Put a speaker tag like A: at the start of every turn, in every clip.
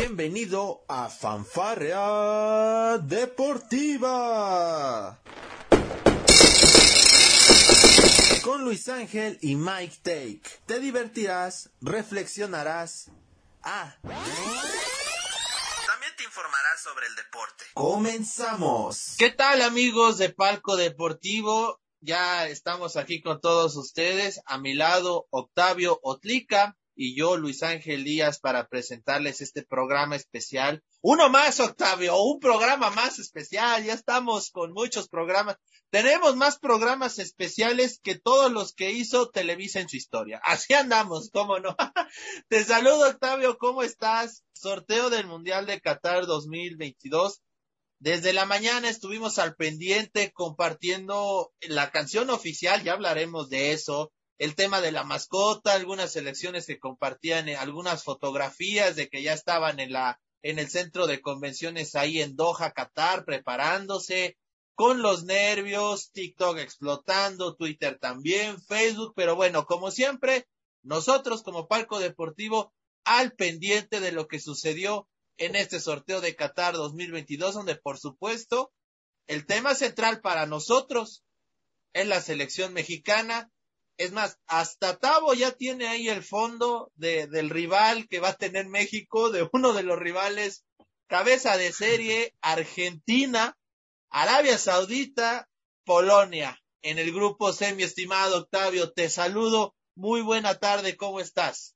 A: Bienvenido a Fanfarrea Deportiva. Con Luis Ángel y Mike Take. Te divertirás, reflexionarás. Ah. También te informarás sobre el deporte. Comenzamos.
B: ¿Qué tal amigos de Palco Deportivo? Ya estamos aquí con todos ustedes. A mi lado, Octavio Otlica y yo, Luis Ángel Díaz, para presentarles este programa especial. Uno más, Octavio, un programa más especial. Ya estamos con muchos programas. Tenemos más programas especiales que todos los que hizo Televisa en su historia. Así andamos, ¿cómo no? Te saludo, Octavio, ¿cómo estás? Sorteo del Mundial de Qatar 2022. Desde la mañana estuvimos al pendiente compartiendo la canción oficial, ya hablaremos de eso, el tema de la mascota, algunas selecciones que compartían eh, algunas fotografías de que ya estaban en la en el centro de convenciones ahí en Doha, Qatar, preparándose con los nervios, TikTok explotando, Twitter también, Facebook, pero bueno, como siempre, nosotros como Palco Deportivo al pendiente de lo que sucedió en este sorteo de Qatar 2022, donde por supuesto el tema central para nosotros es la selección mexicana. Es más, hasta Tavo ya tiene ahí el fondo de, del rival que va a tener México, de uno de los rivales, cabeza de serie, Argentina, Arabia Saudita, Polonia. En el grupo semi estimado Octavio, te saludo. Muy buena tarde, ¿cómo estás?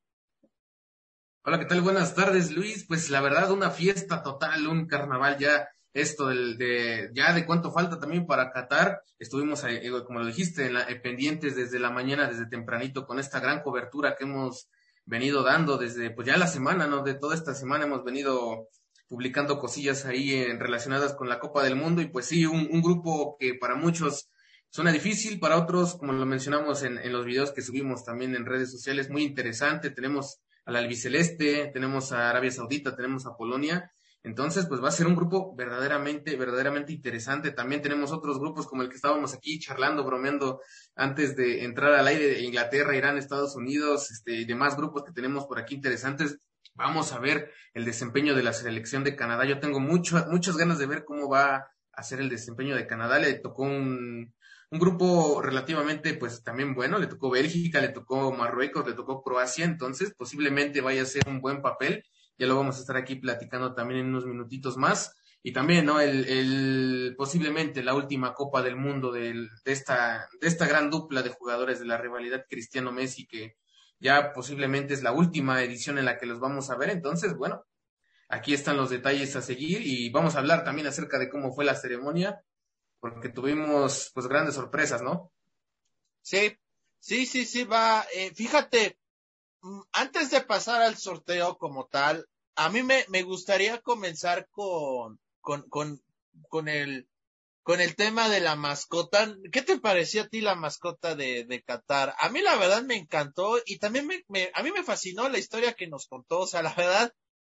C: Hola, ¿qué tal? Buenas tardes, Luis. Pues la verdad, una fiesta total, un carnaval ya, esto del, de, ya de cuánto falta también para Qatar. Estuvimos, eh, como lo dijiste, en la, eh, pendientes desde la mañana, desde tempranito, con esta gran cobertura que hemos venido dando desde, pues ya la semana, ¿no? De toda esta semana hemos venido publicando cosillas ahí en, relacionadas con la Copa del Mundo y pues sí, un, un grupo que para muchos suena difícil, para otros, como lo mencionamos en, en los videos que subimos también en redes sociales, muy interesante. Tenemos al albiceleste, tenemos a Arabia Saudita, tenemos a Polonia. Entonces, pues va a ser un grupo verdaderamente, verdaderamente interesante. También tenemos otros grupos como el que estábamos aquí charlando, bromeando antes de entrar al aire de Inglaterra, Irán, Estados Unidos, este, y demás grupos que tenemos por aquí interesantes. Vamos a ver el desempeño de la selección de Canadá. Yo tengo mucho, muchas ganas de ver cómo va a ser el desempeño de Canadá. Le tocó un, un grupo relativamente, pues también bueno, le tocó Bélgica, le tocó Marruecos, le tocó Croacia, entonces posiblemente vaya a ser un buen papel. Ya lo vamos a estar aquí platicando también en unos minutitos más. Y también, ¿no? El, posiblemente la última Copa del Mundo de, esta, de esta gran dupla de jugadores de la rivalidad Cristiano-Messi, que ya posiblemente es la última edición en la que los vamos a ver. Entonces, bueno, aquí están los detalles a seguir y vamos a hablar también acerca de cómo fue la ceremonia porque tuvimos pues grandes sorpresas, ¿no?
B: Sí, sí, sí, sí, va. Eh, fíjate, mm, antes de pasar al sorteo como tal, a mí me, me gustaría comenzar con, con, con, con el, con el tema de la mascota. ¿Qué te pareció a ti la mascota de, de Qatar? A mí la verdad me encantó y también me, me, a mí me fascinó la historia que nos contó. O sea, la verdad,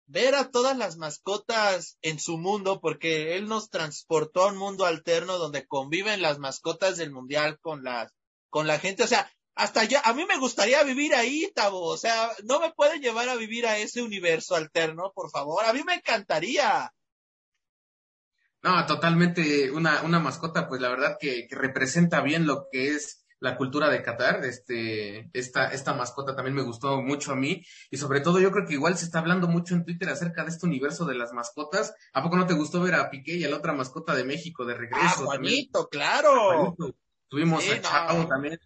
B: ver a todas las mascotas en su mundo, porque él nos transportó a un mundo alterno donde conviven las mascotas del mundial con las, con la gente, o sea, hasta ya, a mí me gustaría vivir ahí, Tabo, o sea, no me pueden llevar a vivir a ese universo alterno, por favor, a mí me encantaría.
C: No, totalmente una, una mascota, pues la verdad que, que representa bien lo que es la cultura de Qatar. Este, esta, esta mascota también me gustó mucho a mí. Y sobre todo yo creo que igual se está hablando mucho en Twitter acerca de este universo de las mascotas. ¿A poco no te gustó ver a Piqué y a la otra mascota de México de regreso?
B: Ah, Juanito, claro.
C: Tuvimos a Chao también.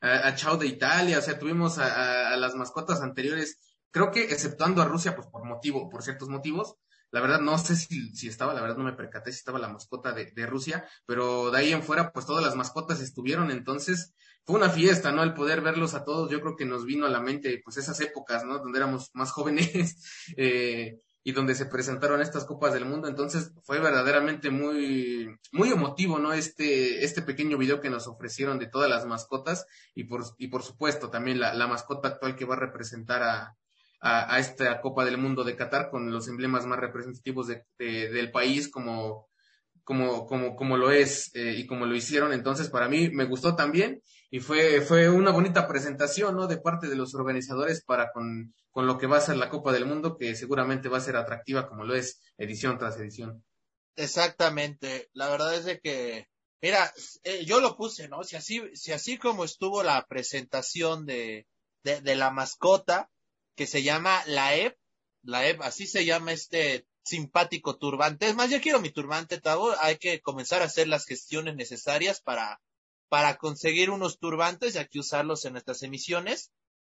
C: A, Chao de Italia, o sea, tuvimos a, a, las mascotas anteriores, creo que exceptuando a Rusia, pues por motivo, por ciertos motivos, la verdad no sé si, si estaba, la verdad no me percaté si estaba la mascota de, de, Rusia, pero de ahí en fuera pues todas las mascotas estuvieron, entonces fue una fiesta, ¿no? El poder verlos a todos, yo creo que nos vino a la mente pues esas épocas, ¿no? Donde éramos más jóvenes eh, y donde se presentaron estas copas del mundo, entonces fue verdaderamente muy, muy emotivo, ¿no? Este, este pequeño video que nos ofrecieron de todas las mascotas y por, y por supuesto también la, la mascota actual que va a representar a, a, esta Copa del Mundo de Qatar con los emblemas más representativos de, del país como, como, como, como lo es eh, y como lo hicieron. Entonces, para mí me gustó también y fue, fue una bonita presentación, ¿no? De parte de los organizadores para con, con lo que va a ser la Copa del Mundo, que seguramente va a ser atractiva como lo es edición tras edición.
B: Exactamente. La verdad es que, mira, eh, yo lo puse, ¿no? Si así, si así como estuvo la presentación de, de, de la mascota, que se llama la EP, la EP, así se llama este simpático turbante. Es más, yo quiero mi turbante, Tavo. Hay que comenzar a hacer las gestiones necesarias para, para conseguir unos turbantes y aquí usarlos en nuestras emisiones.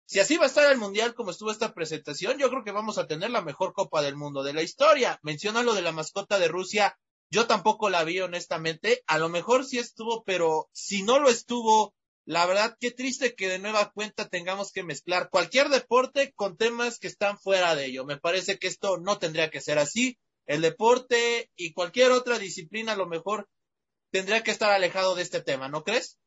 B: Si así va a estar el mundial como estuvo esta presentación, yo creo que vamos a tener la mejor Copa del Mundo de la historia. Menciona lo de la mascota de Rusia. Yo tampoco la vi, honestamente. A lo mejor sí estuvo, pero si no lo estuvo, la verdad, qué triste que de nueva cuenta tengamos que mezclar cualquier deporte con temas que están fuera de ello. Me parece que esto no tendría que ser así. El deporte y cualquier otra disciplina a lo mejor tendría que estar alejado de este tema, ¿no crees?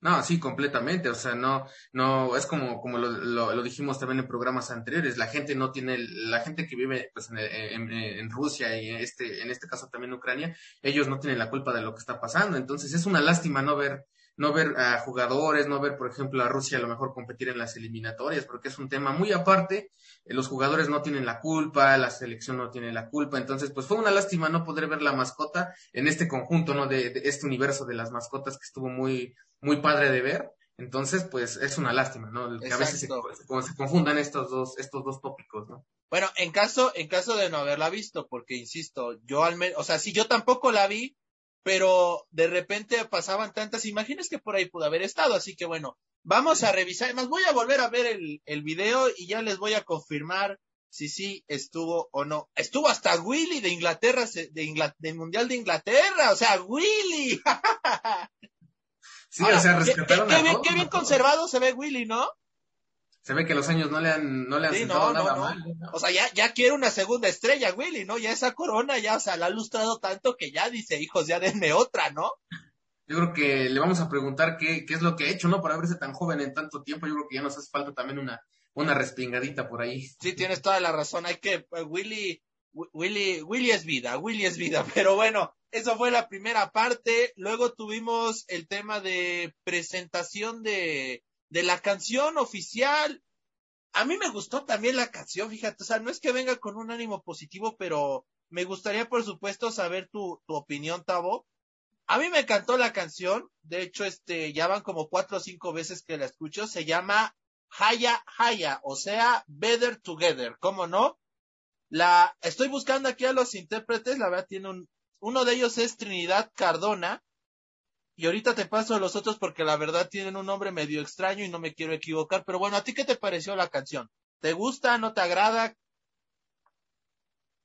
C: No, sí, completamente. O sea, no, no, es como, como lo, lo, dijimos también en programas anteriores. La gente no tiene, la gente que vive pues, en, en, Rusia y en este, en este caso también en Ucrania, ellos no tienen la culpa de lo que está pasando. Entonces es una lástima no ver no ver a jugadores, no ver, por ejemplo, a Rusia a lo mejor competir en las eliminatorias, porque es un tema muy aparte. Eh, los jugadores no tienen la culpa, la selección no tiene la culpa. Entonces, pues fue una lástima no poder ver la mascota en este conjunto, ¿no? De, este universo de las mascotas que estuvo muy, muy padre de ver. Entonces, pues es una lástima, ¿no? Que a veces se, se, confundan estos dos, estos dos tópicos, ¿no?
B: Bueno, en caso, en caso de no haberla visto, porque insisto, yo al menos, o sea, si yo tampoco la vi, pero de repente pasaban tantas imágenes que por ahí pudo haber estado. Así que bueno, vamos a revisar. Además, voy a volver a ver el, el video y ya les voy a confirmar si sí estuvo o no. Estuvo hasta Willy de Inglaterra, de del Mundial de Inglaterra, o sea, Willy.
C: sí, o sea,
B: qué, bien, qué bien conservado se ve Willy, ¿no?
C: Se ve que los años no le han, no le han sentado nada mal.
B: O sea, ya, ya quiere una segunda estrella, Willy, ¿no? Ya esa corona ya, o sea, la ha lustrado tanto que ya dice, hijos, ya denme otra, ¿no?
C: Yo creo que le vamos a preguntar qué, qué es lo que ha hecho, ¿no? Para verse tan joven en tanto tiempo. Yo creo que ya nos hace falta también una, una respingadita por ahí.
B: Sí, tienes toda la razón. Hay que, pues, Willy, Willy, Willy es vida, Willy es vida. Pero bueno, eso fue la primera parte. Luego tuvimos el tema de presentación de, de la canción oficial. A mí me gustó también la canción, fíjate, o sea, no es que venga con un ánimo positivo, pero me gustaría, por supuesto, saber tu, tu opinión, Tavo. A mí me encantó la canción, de hecho, este, ya van como cuatro o cinco veces que la escucho, se llama Haya Haya, o sea, Better Together, ¿cómo no? La, estoy buscando aquí a los intérpretes, la verdad tiene un, uno de ellos es Trinidad Cardona, y ahorita te paso a los otros porque la verdad tienen un nombre medio extraño y no me quiero equivocar. Pero bueno, ¿a ti qué te pareció la canción? ¿Te gusta? ¿No te agrada?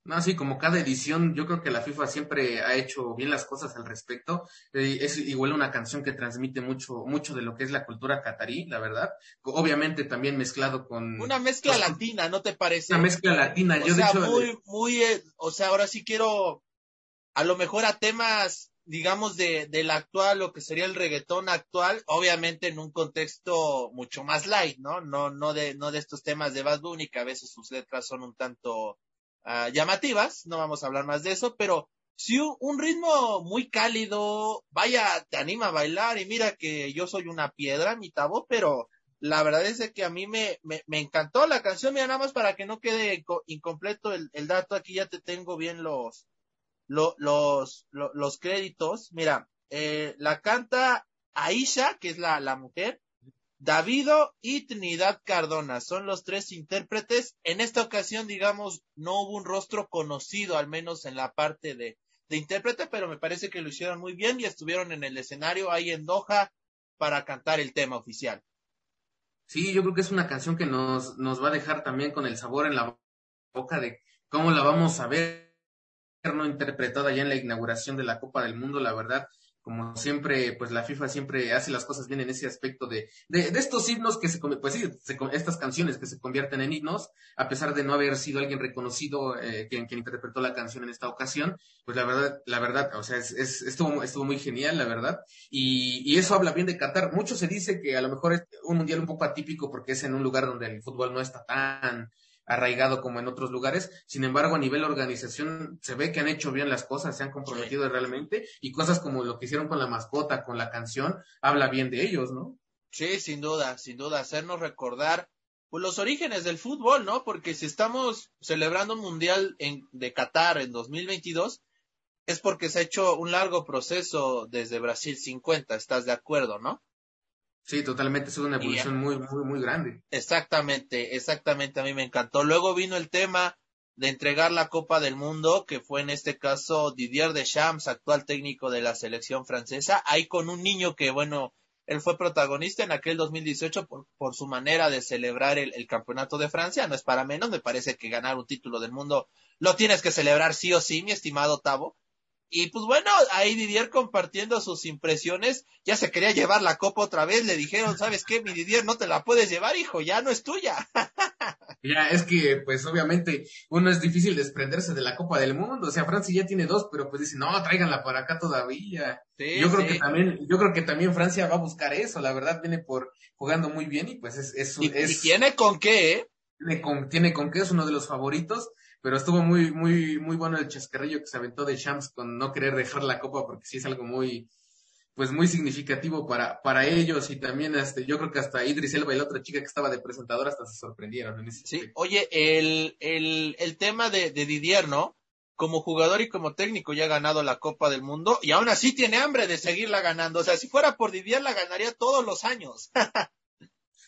C: No, sí, como cada edición, yo creo que la FIFA siempre ha hecho bien las cosas al respecto. Eh, es igual una canción que transmite mucho, mucho de lo que es la cultura catarí, la verdad. Obviamente también mezclado con.
B: Una mezcla latina, ¿no te parece?
C: Una mezcla latina,
B: yo de hecho. Muy, muy, eh, o sea, ahora sí quiero, a lo mejor a temas digamos, de, del actual, lo que sería el reggaetón actual, obviamente en un contexto mucho más light, ¿no? No, no de, no de estos temas de Bad Bunny, que a veces sus letras son un tanto uh, llamativas, no vamos a hablar más de eso, pero sí un, ritmo muy cálido, vaya, te anima a bailar, y mira que yo soy una piedra, mi tabo, pero la verdad es que a mí me, me, me, encantó la canción, mira, nada más para que no quede incompleto el, el dato, aquí ya te tengo bien los, lo, los, los créditos. Mira, eh, la canta Aisha, que es la, la mujer, Davido y Trinidad Cardona. Son los tres intérpretes. En esta ocasión, digamos, no hubo un rostro conocido, al menos en la parte de, de intérprete, pero me parece que lo hicieron muy bien y estuvieron en el escenario ahí en Doha para cantar el tema oficial.
C: Sí, yo creo que es una canción que nos, nos va a dejar también con el sabor en la boca de cómo la vamos a ver interpretada ya en la inauguración de la Copa del Mundo, la verdad, como siempre, pues la FIFA siempre hace las cosas bien en ese aspecto de, de, de estos himnos que se, pues sí, estas canciones que se convierten en himnos, a pesar de no haber sido alguien reconocido eh, quien, quien interpretó la canción en esta ocasión, pues la verdad, la verdad, o sea, es, es, estuvo, estuvo muy genial, la verdad, y, y eso habla bien de Qatar. Mucho se dice que a lo mejor es un mundial un poco atípico porque es en un lugar donde el fútbol no está tan, arraigado como en otros lugares. Sin embargo, a nivel organización se ve que han hecho bien las cosas, se han comprometido realmente y cosas como lo que hicieron con la mascota, con la canción, habla bien de ellos, ¿no?
B: Sí, sin duda, sin duda, hacernos recordar pues, los orígenes del fútbol, ¿no? Porque si estamos celebrando un mundial en, de Qatar en 2022, es porque se ha hecho un largo proceso desde Brasil 50, ¿estás de acuerdo, no?
C: Sí, totalmente, es una evolución muy, muy, muy grande.
B: Exactamente, exactamente, a mí me encantó. Luego vino el tema de entregar la Copa del Mundo, que fue en este caso Didier Deschamps, actual técnico de la selección francesa, ahí con un niño que, bueno, él fue protagonista en aquel 2018 por, por su manera de celebrar el, el, campeonato de Francia. No es para menos, me parece que ganar un título del mundo lo tienes que celebrar sí o sí, mi estimado Tavo. Y pues bueno, ahí Didier compartiendo sus impresiones, ya se quería llevar la copa otra vez, le dijeron, ¿sabes qué? Mi Didier no te la puedes llevar, hijo, ya no es tuya.
C: ya, es que pues obviamente uno es difícil desprenderse de la Copa del Mundo, o sea, Francia ya tiene dos, pero pues dice, no, tráiganla para acá todavía. Sí, yo creo sí. que también, yo creo que también Francia va a buscar eso, la verdad viene por jugando muy bien y pues es, es,
B: y,
C: es
B: y tiene con qué, ¿eh?
C: Tiene con, tiene con qué, es uno de los favoritos pero estuvo muy, muy, muy bueno el chascarrillo que se aventó de Shams con no querer dejar la copa porque sí es algo muy, pues muy significativo para, para ellos y también este, yo creo que hasta Idris Elba y la otra chica que estaba de presentadora hasta se sorprendieron en ese
B: Sí, aspecto. oye, el, el, el tema de, de Didier, ¿no? Como jugador y como técnico ya ha ganado la Copa del Mundo y aún así tiene hambre de seguirla ganando. O sea, si fuera por Didier la ganaría todos los años.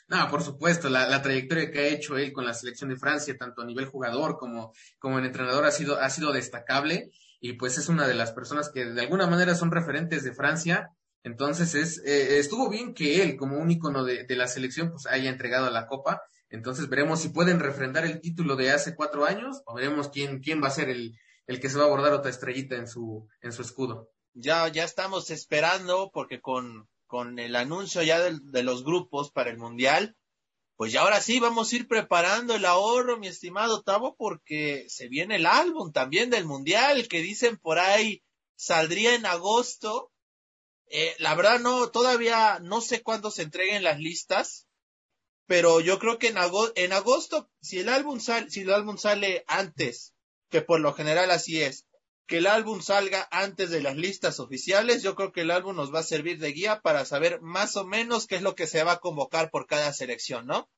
C: No, por supuesto, la, trayectoria que ha hecho él con la selección de Francia, tanto a nivel jugador como, como en entrenador, ha sido, ha sido destacable y pues es una de las personas que de alguna manera son referentes de Francia. Entonces es, eh, estuvo bien que él, como un ícono de, de, la selección, pues haya entregado la copa. Entonces veremos si pueden refrendar el título de hace cuatro años o veremos quién, quién va a ser el, el que se va a abordar otra estrellita en su, en su escudo.
B: Ya, ya estamos esperando porque con, con el anuncio ya de, los grupos para el Mundial, pues ya ahora sí vamos a ir preparando el ahorro, mi estimado Tavo, porque se viene el álbum también del Mundial, que dicen por ahí saldría en agosto. Eh, la verdad no, todavía no sé cuándo se entreguen las listas, pero yo creo que en agosto, en agosto si el álbum sale, si el álbum sale antes, que por lo general así es, que el álbum salga antes de las listas oficiales. Yo creo que el álbum nos va a servir de guía para saber más o menos qué es lo que se va a convocar por cada selección, ¿no?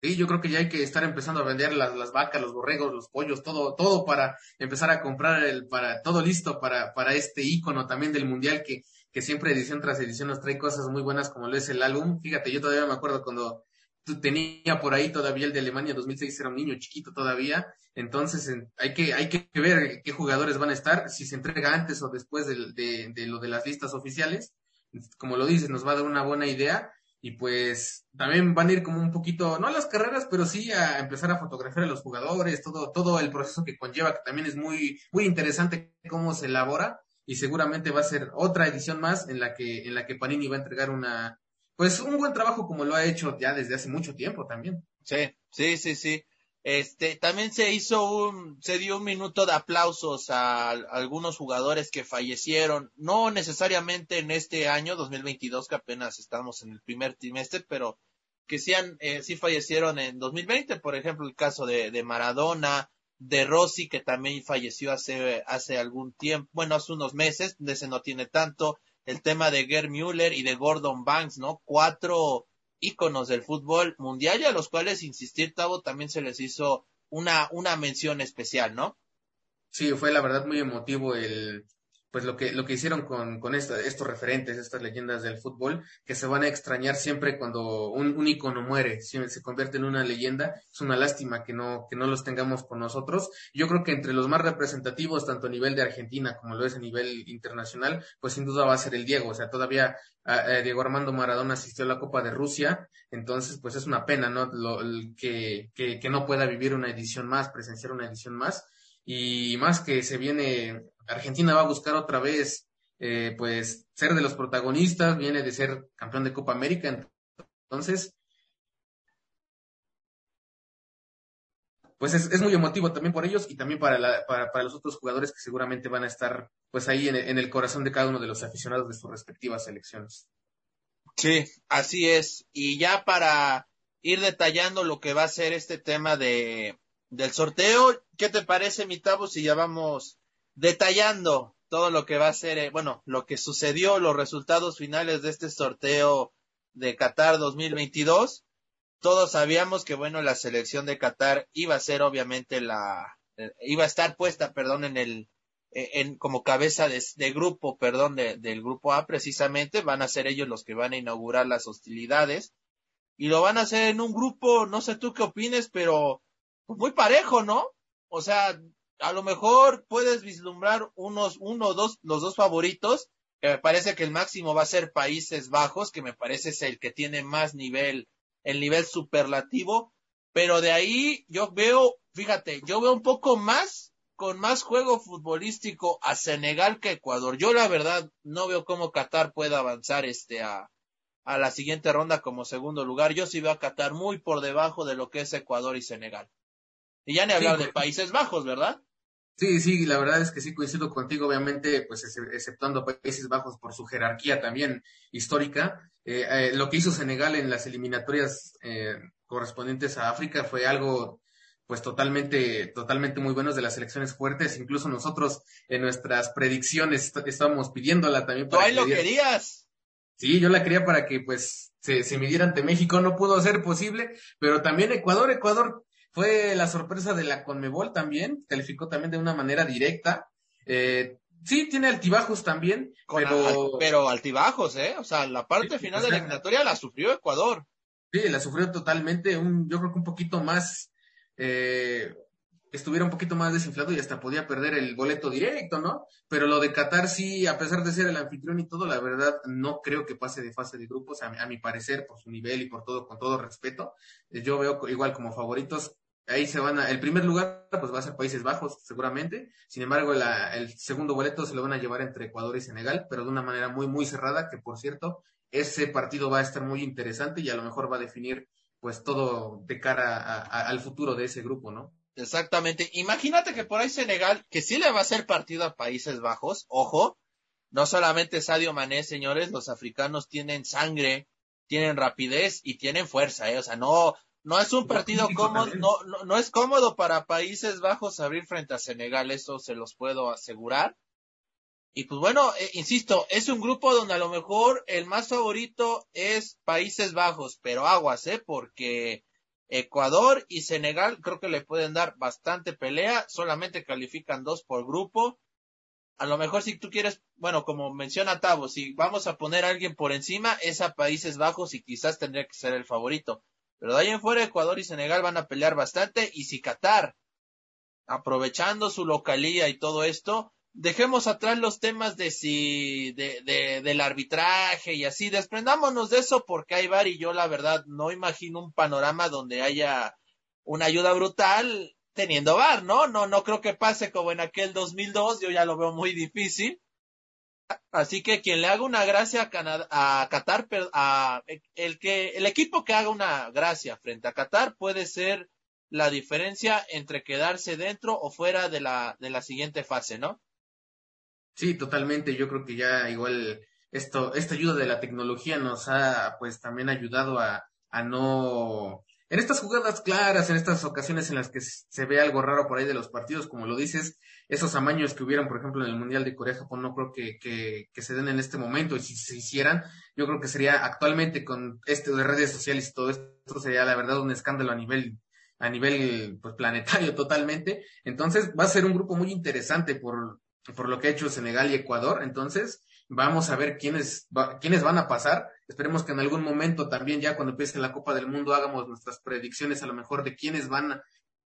C: Sí, yo creo que ya hay que estar empezando a vender las, las vacas, los borregos, los pollos, todo, todo para empezar a comprar el, para, todo listo para, para este icono también del mundial que, que siempre edición tras edición nos trae cosas muy buenas como lo es el álbum. Fíjate, yo todavía me acuerdo cuando tenía por ahí todavía el de Alemania 2006, era un niño chiquito todavía, entonces hay que, hay que ver qué jugadores van a estar, si se entrega antes o después de, de, de lo de las listas oficiales, como lo dices, nos va a dar una buena idea y pues también van a ir como un poquito, no a las carreras, pero sí a empezar a fotografiar a los jugadores, todo, todo el proceso que conlleva, que también es muy, muy interesante cómo se elabora. Y seguramente va a ser otra edición más en la que, en la que Panini va a entregar una, pues un buen trabajo como lo ha hecho ya desde hace mucho tiempo también.
B: Sí, sí, sí, sí. Este, también se hizo un, se dio un minuto de aplausos a, algunos jugadores que fallecieron, no necesariamente en este año 2022 que apenas estamos en el primer trimestre, pero que sí, han, eh, sí fallecieron en 2020, por ejemplo el caso de, de Maradona, de Rossi que también falleció hace, hace algún tiempo, bueno, hace unos meses, de ese no tiene tanto, el tema de Gerd Müller y de Gordon Banks, ¿no? Cuatro íconos del fútbol mundial y a los cuales, insistir, Tavo, también se les hizo una, una mención especial, ¿no?
C: Sí, fue la verdad muy emotivo el, pues lo que, lo que hicieron con, con esta, estos referentes, estas leyendas del fútbol, que se van a extrañar siempre cuando un, un ícono muere, si se convierte en una leyenda, es una lástima que no, que no los tengamos con nosotros. Yo creo que entre los más representativos, tanto a nivel de Argentina como lo es a nivel internacional, pues sin duda va a ser el Diego, o sea, todavía eh, Diego Armando Maradona asistió a la Copa de Rusia, entonces pues es una pena, ¿no? Lo, que, que, que no pueda vivir una edición más, presenciar una edición más y más que se viene, Argentina va a buscar otra vez, eh, pues, ser de los protagonistas, viene de ser campeón de Copa América, entonces, pues es, es muy emotivo también por ellos y también para, la, para, para, los otros jugadores que seguramente van a estar, pues, ahí en, en el corazón de cada uno de los aficionados de sus respectivas selecciones.
B: Sí, así es. Y ya para ir detallando lo que va a ser este tema de del sorteo. ¿Qué te parece, mi Tabo, si ya vamos detallando todo lo que va a ser, eh, bueno, lo que sucedió, los resultados finales de este sorteo de Qatar 2022? Todos sabíamos que, bueno, la selección de Qatar iba a ser obviamente la, eh, iba a estar puesta, perdón, en el, eh, en, como cabeza de, grupo, perdón, de, del grupo A precisamente, van a ser ellos los que van a inaugurar las hostilidades y lo van a hacer en un grupo, no sé tú qué opines, pero pues muy parejo, ¿no? O sea, a lo mejor puedes vislumbrar unos, uno o dos, los dos favoritos, que me parece que el máximo va a ser Países Bajos, que me parece es el que tiene más nivel, el nivel superlativo, pero de ahí yo veo, fíjate, yo veo un poco más con más juego futbolístico a Senegal que Ecuador. Yo la verdad no veo cómo Qatar pueda avanzar este a, a la siguiente ronda como segundo lugar. Yo sí veo a Qatar muy por debajo de lo que es Ecuador y Senegal. Y ya ni hablar de. Países Bajos, ¿verdad?
C: Sí, sí, la verdad es que sí coincido contigo, obviamente, pues exceptuando Países Bajos por su jerarquía también histórica. Eh, eh, lo que hizo Senegal en las eliminatorias eh, correspondientes a África fue algo pues totalmente, totalmente muy buenos de las selecciones fuertes. Incluso nosotros en nuestras predicciones estábamos pidiéndola también.
B: Para ahí lo querías?
C: Sí, yo la quería para que pues se, se midiera ante México. No pudo ser posible, pero también Ecuador, Ecuador fue la sorpresa de la Conmebol también, calificó también de una manera directa. Eh, sí, tiene altibajos también, pero...
B: pero altibajos, ¿eh? O sea, la parte final de la eliminatoria la sufrió Ecuador.
C: Sí, la sufrió totalmente, un, yo creo que un poquito más eh, estuviera un poquito más desinflado y hasta podía perder el boleto directo, ¿no? Pero lo de Qatar sí, a pesar de ser el anfitrión y todo, la verdad no creo que pase de fase de grupos, a, mi parecer, por su nivel y por todo, con todo respeto. Eh, yo veo igual como favoritos. Ahí se van a, el primer lugar pues va a ser Países Bajos, seguramente. Sin embargo, el segundo boleto se lo van a llevar entre Ecuador y Senegal, pero de una manera muy, muy cerrada, que por cierto, ese partido va a estar muy interesante y a lo mejor va a definir pues todo de cara al futuro de ese grupo, ¿no?
B: Exactamente. Imagínate que por ahí Senegal, que sí le va a hacer partido a Países Bajos, ojo, no solamente Sadio Mané, señores, los africanos tienen sangre, tienen rapidez y tienen fuerza, ¿eh? o sea, no, no es un partido cómodo, no, no, no es cómodo para Países Bajos abrir frente a Senegal, eso se los puedo asegurar. Y pues bueno, eh, insisto, es un grupo donde a lo mejor el más favorito es Países Bajos, pero aguas, ¿eh? Porque Ecuador y Senegal creo que le pueden dar bastante pelea, solamente califican dos por grupo. A lo mejor si tú quieres, bueno, como menciona Tavo, si vamos a poner a alguien por encima, es a Países Bajos y quizás tendría que ser el favorito. Pero de ahí en fuera Ecuador y Senegal van a pelear bastante y si Qatar, aprovechando su localía y todo esto, dejemos atrás los temas de si, de, de, del arbitraje y así, desprendámonos de eso porque hay VAR y yo la verdad no imagino un panorama donde haya una ayuda brutal teniendo VAR, ¿no? No, no creo que pase como en aquel 2002, yo ya lo veo muy difícil. Así que quien le haga una gracia a, Qatar, a, el que, el equipo que haga una gracia frente a Qatar puede ser la diferencia entre quedarse dentro o fuera de la, de la siguiente fase, ¿no?
C: Sí, totalmente. Yo creo que ya igual esto, esta ayuda de la tecnología nos ha pues también ayudado a, a no, en estas jugadas claras, en estas ocasiones en las que se ve algo raro por ahí de los partidos, como lo dices, esos amaños que hubieran, por ejemplo, en el Mundial de Corea-Japón, no creo que, que, que, se den en este momento, y si se hicieran, yo creo que sería actualmente con esto de redes sociales y todo esto, sería la verdad un escándalo a nivel a nivel pues, planetario totalmente. Entonces va a ser un grupo muy interesante por, por lo que ha hecho Senegal y Ecuador. Entonces, vamos a ver quiénes, quiénes van a pasar. Esperemos que en algún momento también, ya cuando empiece la Copa del Mundo, hagamos nuestras predicciones a lo mejor de quiénes van,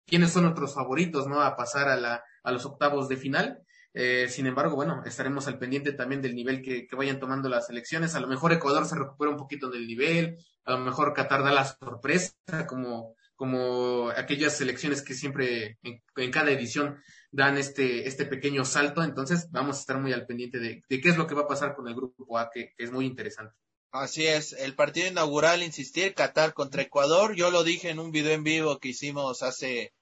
C: quiénes son nuestros favoritos, ¿no? A pasar a, la, a los octavos de final. Eh, sin embargo, bueno, estaremos al pendiente también del nivel que, que, vayan tomando las elecciones. A lo mejor Ecuador se recupera un poquito del nivel, a lo mejor Qatar da la sorpresa, como, como aquellas selecciones que siempre en cada edición dan este, este pequeño salto. Entonces vamos a estar muy al pendiente de, qué es lo que va a pasar con el grupo A, que, es muy interesante.
B: Así es, el partido inaugural, insistir, Qatar contra Ecuador. Yo lo dije en un video en vivo que hicimos hace,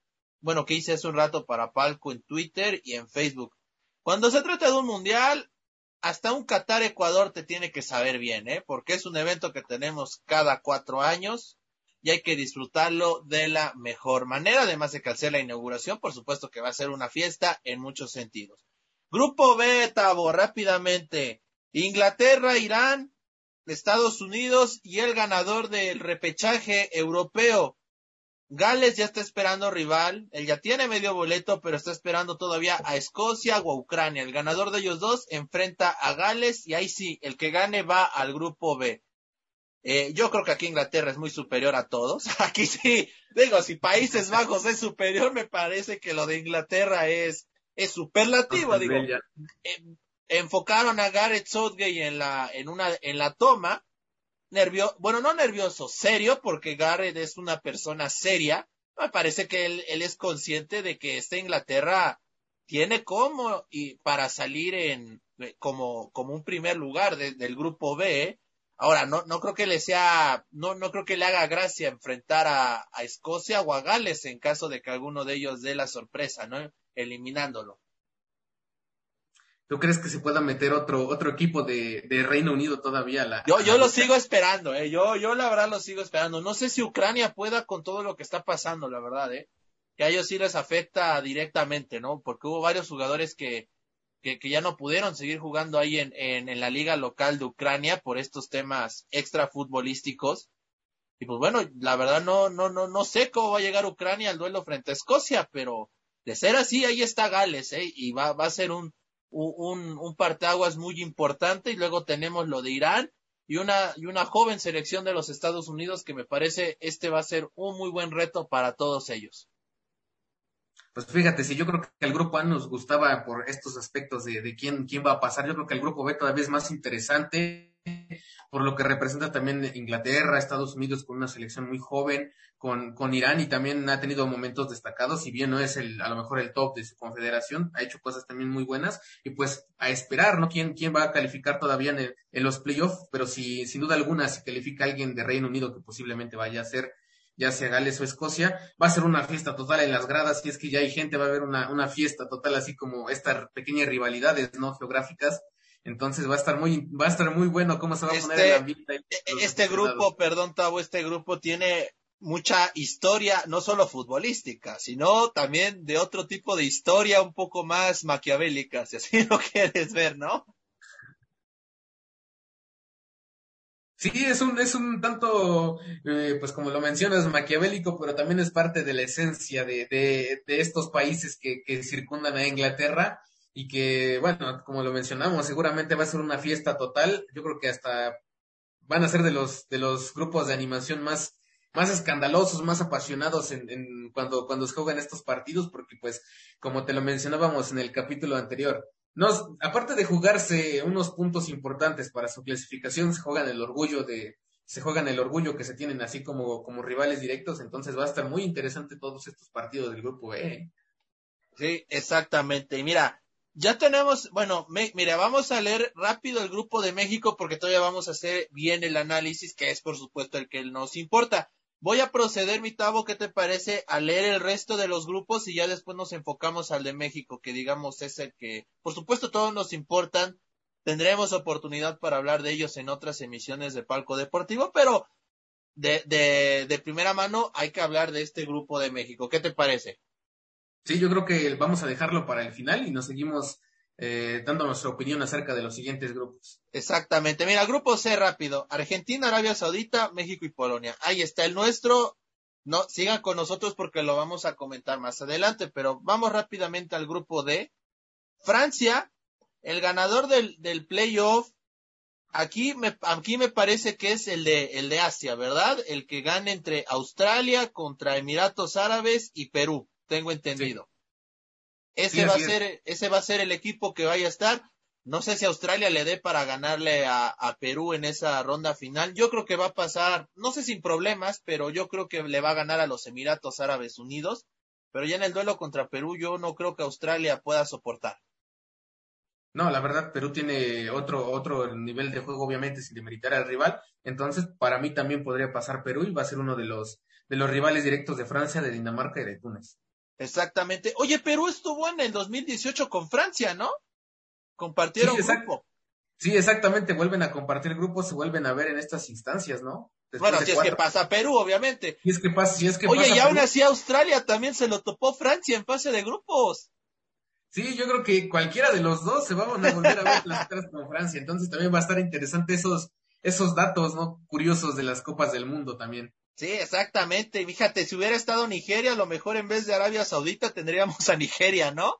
B: bueno, que hice hace un rato para Palco en Twitter y en Facebook. Cuando se trata de un mundial, hasta un Qatar-Ecuador te tiene que saber bien, ¿eh? Porque es un evento que tenemos cada cuatro años y hay que disfrutarlo de la mejor manera, además de que al ser la inauguración, por supuesto que va a ser una fiesta en muchos sentidos. Grupo B, Tabo, rápidamente. Inglaterra, Irán, Estados Unidos y el ganador del repechaje europeo. Gales ya está esperando rival, él ya tiene medio boleto, pero está esperando todavía a Escocia o a Ucrania. El ganador de ellos dos enfrenta a Gales y ahí sí, el que gane va al grupo B. Eh, yo creo que aquí Inglaterra es muy superior a todos. Aquí sí, digo, si Países Bajos es superior, me parece que lo de Inglaterra es, es superlativo. Digo, eh, enfocaron a Gareth Southgate en la, en una, en la toma. Nervioso, bueno, no nervioso, serio, porque Gareth es una persona seria. Me parece que él, él es consciente de que esta Inglaterra tiene como y para salir en como, como un primer lugar del grupo B Ahora, no, no creo que le sea, no, no creo que le haga gracia enfrentar a, a Escocia o a Gales en caso de que alguno de ellos dé la sorpresa, ¿no? Eliminándolo.
C: ¿Tú crees que se pueda meter otro, otro equipo de, de Reino Unido todavía? La,
B: yo, yo lo sigo esperando, eh. Yo, yo la verdad lo sigo esperando. No sé si Ucrania pueda con todo lo que está pasando, la verdad, eh. Que a ellos sí les afecta directamente, ¿no? Porque hubo varios jugadores que, que, que ya no pudieron seguir jugando ahí en, en, en, la liga local de Ucrania por estos temas extra futbolísticos. Y pues bueno, la verdad no, no, no, no sé cómo va a llegar Ucrania al duelo frente a Escocia, pero de ser así, ahí está Gales, ¿eh? Y va, va a ser un, un, un parteaguas muy importante. Y luego tenemos lo de Irán y una, y una joven selección de los Estados Unidos que me parece este va a ser un muy buen reto para todos ellos.
C: Pues fíjate, si yo creo que el grupo A nos gustaba por estos aspectos de, de quién, quién va a pasar, yo creo que el grupo B todavía es más interesante por lo que representa también Inglaterra, Estados Unidos con una selección muy joven, con, con Irán y también ha tenido momentos destacados, si bien no es el, a lo mejor el top de su confederación, ha hecho cosas también muy buenas y pues a esperar, ¿no? ¿Quién, quién va a calificar todavía en, en los playoffs? Pero si, sin duda alguna, si califica alguien de Reino Unido que posiblemente vaya a ser ya sea Gales o Escocia, va a ser una fiesta total en las gradas, y es que ya hay gente, va a haber una, una fiesta total, así como estas pequeñas rivalidades, ¿no? Geográficas. Entonces va a estar muy, va a estar muy bueno cómo se va a poner
B: este,
C: el ambiente.
B: E-, este grupo, perdón, Tavo, este grupo tiene mucha historia, no solo futbolística, sino también de otro tipo de historia un poco más maquiavélica, si así lo quieres ver, ¿no?
C: Sí, es un, es un tanto, eh, pues como lo mencionas, maquiavélico, pero también es parte de la esencia de, de, de estos países que, que circundan a Inglaterra y que, bueno, como lo mencionamos, seguramente va a ser una fiesta total. Yo creo que hasta van a ser de los, de los grupos de animación más, más escandalosos, más apasionados en, en cuando, cuando se juegan estos partidos, porque pues, como te lo mencionábamos en el capítulo anterior, no, aparte de jugarse unos puntos importantes para su clasificación, se juegan el orgullo de, se juegan el orgullo que se tienen así como, como rivales directos, entonces va a estar muy interesante todos estos partidos del grupo E.
B: Sí, exactamente. Y mira, ya tenemos, bueno, me, mira, vamos a leer rápido el grupo de México porque todavía vamos a hacer bien el análisis, que es por supuesto el que nos importa. Voy a proceder, mi Tavo, ¿qué te parece? A leer el resto de los grupos y ya después nos enfocamos al de México, que digamos es el que, por supuesto, todos nos importan. Tendremos oportunidad para hablar de ellos en otras emisiones de Palco Deportivo, pero de, de, de primera mano hay que hablar de este grupo de México. ¿Qué te parece?
C: Sí, yo creo que vamos a dejarlo para el final y nos seguimos eh, dando nuestra opinión acerca de los siguientes grupos.
B: Exactamente. Mira, grupo C rápido. Argentina, Arabia Saudita, México y Polonia. Ahí está el nuestro. No, sigan con nosotros porque lo vamos a comentar más adelante, pero vamos rápidamente al grupo D. Francia, el ganador del, del playoff. Aquí me, aquí me parece que es el de, el de Asia, ¿verdad? El que gane entre Australia contra Emiratos Árabes y Perú, tengo entendido. Ese va a ser, ese va a ser el equipo que vaya a estar. No sé si Australia le dé para ganarle a, a, Perú en esa ronda final. Yo creo que va a pasar, no sé sin problemas, pero yo creo que le va a ganar a los Emiratos Árabes Unidos. Pero ya en el duelo contra Perú, yo no creo que Australia pueda soportar.
C: No, la verdad, Perú tiene otro, otro nivel de juego, obviamente, sin demeritar al rival. Entonces, para mí también podría pasar Perú y va a ser uno de los, de los rivales directos de Francia, de Dinamarca y de Túnez.
B: Exactamente. Oye, Perú estuvo en el 2018 con Francia, ¿no? Compartieron
C: sí,
B: grupo.
C: Sí, exactamente, vuelven a compartir grupos, se vuelven a ver en estas instancias, ¿no?
B: bueno, si es que pasa Perú, obviamente.
C: Si es que pasa, si es que
B: Oye,
C: y
B: aún así Australia también se lo topó Francia en fase de grupos.
C: Sí, yo creo que cualquiera de los dos se va a volver a ver las caras con Francia, entonces también va a estar interesante esos, esos datos, ¿no? Curiosos de las copas del mundo también.
B: Sí, exactamente. Fíjate, si hubiera estado Nigeria, a lo mejor en vez de Arabia Saudita tendríamos a Nigeria, ¿no?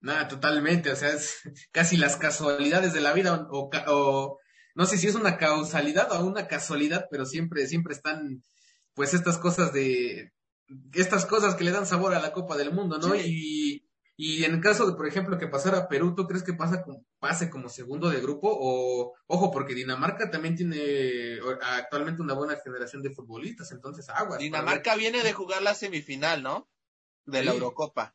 C: Nada, totalmente, o sea, es casi las casualidades de la vida o, o, no sé si es una causalidad o una casualidad, pero siempre, siempre están, pues estas cosas de, estas cosas que le dan sabor a la Copa del Mundo, ¿no? Y, y en el caso de, por ejemplo, que pasara Perú, ¿tú crees que pasa como, pase como segundo de grupo? O, ojo, porque Dinamarca también tiene actualmente una buena generación de futbolistas, entonces aguas.
B: Dinamarca viene de jugar la semifinal, ¿no? De la Eurocopa.